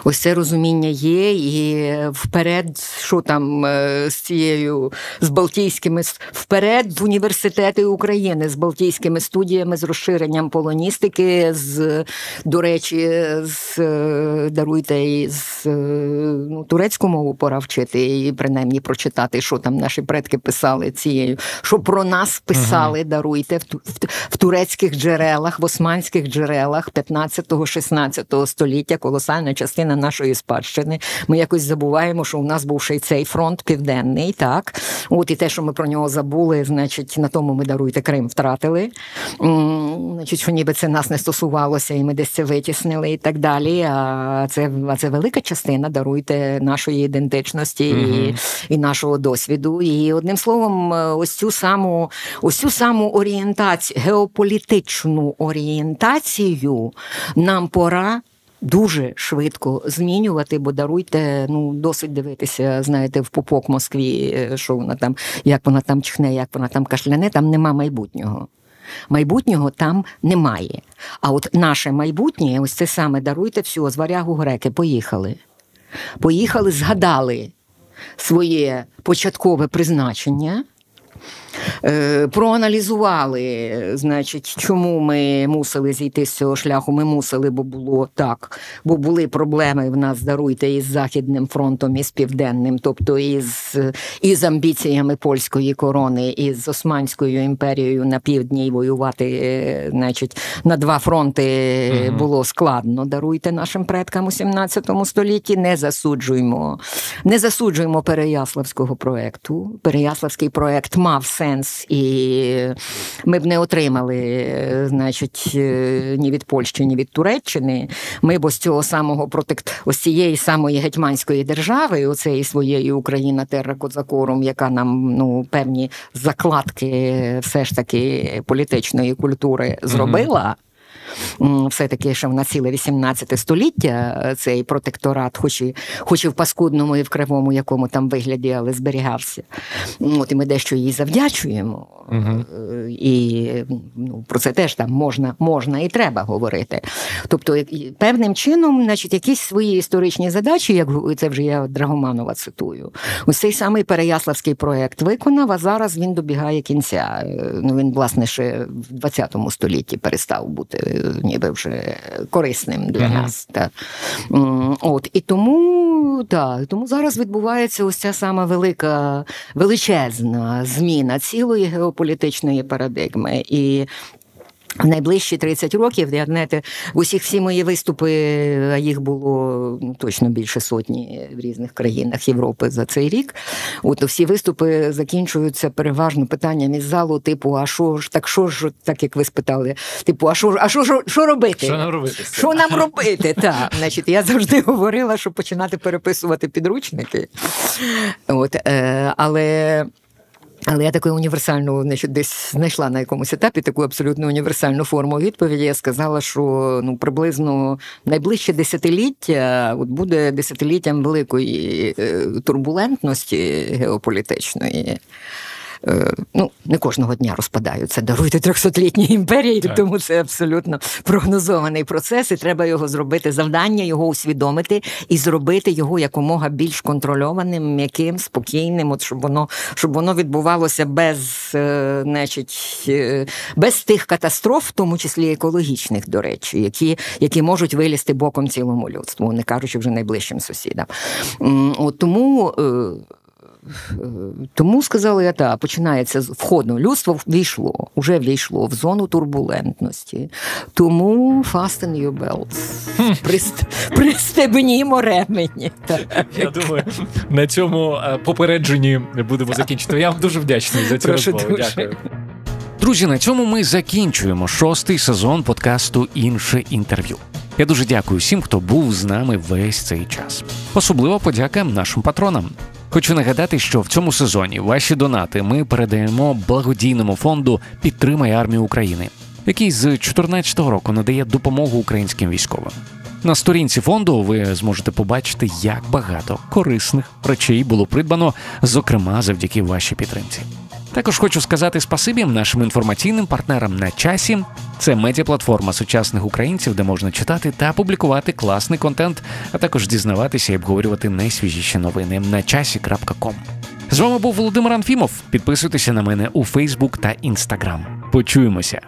Ось це розуміння є, і вперед, що там е, з цією з Балтійськими вперед в університети України з Балтійськими студіями, з розширенням полоністики, з, до речі, з е, даруйте з е, ну, турецьку мову пора вчити і принаймні прочитати, що там наші предки писали цією, що про нас писали, uh даруйте в, в, в турецьких джерелах, в османських джерелах 15-16 століття колосальна частина нашої спадщини. Ми якось забуваємо, що у нас був ще й цей фронт південний, так от і те, що ми про нього забули, значить, на тому ми даруйте Крим втратили. Значить, що ніби це нас не стосувалося, і ми десь це витіснили, і так далі. А це а це велика частина даруйте нашої ідентичності mm і, і нашого досвіду. І одним словом, ось цю саму ось цю саму орієнтацію, геополітичну орієнтацію нам пора дуже швидко змінювати, бо даруйте, ну досить дивитися, знаєте, в пупок Москві, е, що вона там, як вона там чхне, як вона там кашляне, там нема майбутнього. Майбутнього там немає. А от наше майбутнє, ось це саме даруйте все, з варягу греки, поїхали. Поїхали, згадали своє початкове призначення. Е, проаналізували, значить, чому ми мусили зійти з цього шляху. Ми мусили, бо було так, бо були проблеми в нас, даруйте, із Західним фронтом, і з Південним, тобто із, із амбіціями польської корони, і з Османською імперією на півдні воювати, е, значить, на два фронти угу. було складно. Даруйте нашим предкам у 17 столітті. Не засуджуємо, не засуджуємо Переяславського проекту. Переяславський проект мав сенс, і ми б не отримали, значить, е, ні від Польщі, ні від Туреччини. Ми б ось цього самого протект ось цієї самої гетьманської держави, оцеї своєї Україна Терра Козакорум, яка нам ну певні закладки все ж таки політичної культури зробила все-таки що в нас ціле 18 століття е, цей протекторат, хоч і хоч і в паскудному і в кривому якому там вигляді, але зберігався. От І ми дещо їй завдячуємо. Угу. І ну, про це теж там можна можна і треба говорити. Тобто, певним чином, значить, якісь свої історичні задачі, як це вже я Драгоманова цитую, ось цей самий Переяславський проект виконав, а зараз він добігає кінця. Ну Він, власне, ще в 20 столітті перестав бути ніби вже корисним для mm-hmm. нас. Та. От, І тому та, тому зараз відбувається ось ця сама велика, величезна зміна цілої геополітичної парадигми. І в найближчі 30 років, я знаєте, усіх всі мої виступи, а їх було ну, точно більше сотні в різних країнах Європи за цей рік. От всі виступи закінчуються переважно питанням із залу, типу, а що ж так, що ж, так як ви спитали, типу, а що а що, що робити? Що нам робити? Що нам робити? Так, значить, я завжди говорила, що починати переписувати підручники. От, е, Але. Але я таку універсальну, значить, десь знайшла на якомусь етапі таку абсолютно універсальну форму відповіді. Я сказала, що ну приблизно найближче десятиліття от буде десятиліттям великої е, турбулентності геополітичної. Е, ну, не кожного дня розпадаються, даруйте трьохсотлітній імперії, так. тому це абсолютно прогнозований процес, і треба його зробити завдання, його усвідомити і зробити його якомога більш контрольованим, м'яким, спокійним, от щоб воно щоб воно відбувалося без, е, значить, е, без тих катастроф, в тому числі екологічних, до речі, які які можуть вилізти боком цілому людству, не кажучи вже найближчим сусідам. От Тому. Тому сказала я так, починається з входу. Людство війшло, вже війшло в зону турбулентності. Тому fasten your belts. Прист... Пристебнімо ремені. Я думаю, на цьому е, попередженні будемо закінчити. Я вам дуже вдячний за цю Прошу розмову. Дуже. Дякую. Друзі, на цьому ми закінчуємо шостий сезон подкасту Інше інтерв'ю. Я дуже дякую всім, хто був з нами весь цей час. Особливо подяка нашим патронам. Хочу нагадати, що в цьому сезоні ваші донати ми передаємо благодійному фонду Підтримай армію України, який з 2014 року надає допомогу українським військовим. На сторінці фонду ви зможете побачити, як багато корисних речей було придбано, зокрема завдяки вашій підтримці. Також хочу сказати спасибі нашим інформаційним партнерам на часі. Це медіаплатформа сучасних українців, де можна читати та публікувати класний контент, а також дізнаватися і обговорювати найсвіжіші новини на часі.ком. З вами був Володимир Анфімов. Підписуйтеся на мене у Фейсбук та Інстаграм. Почуємося.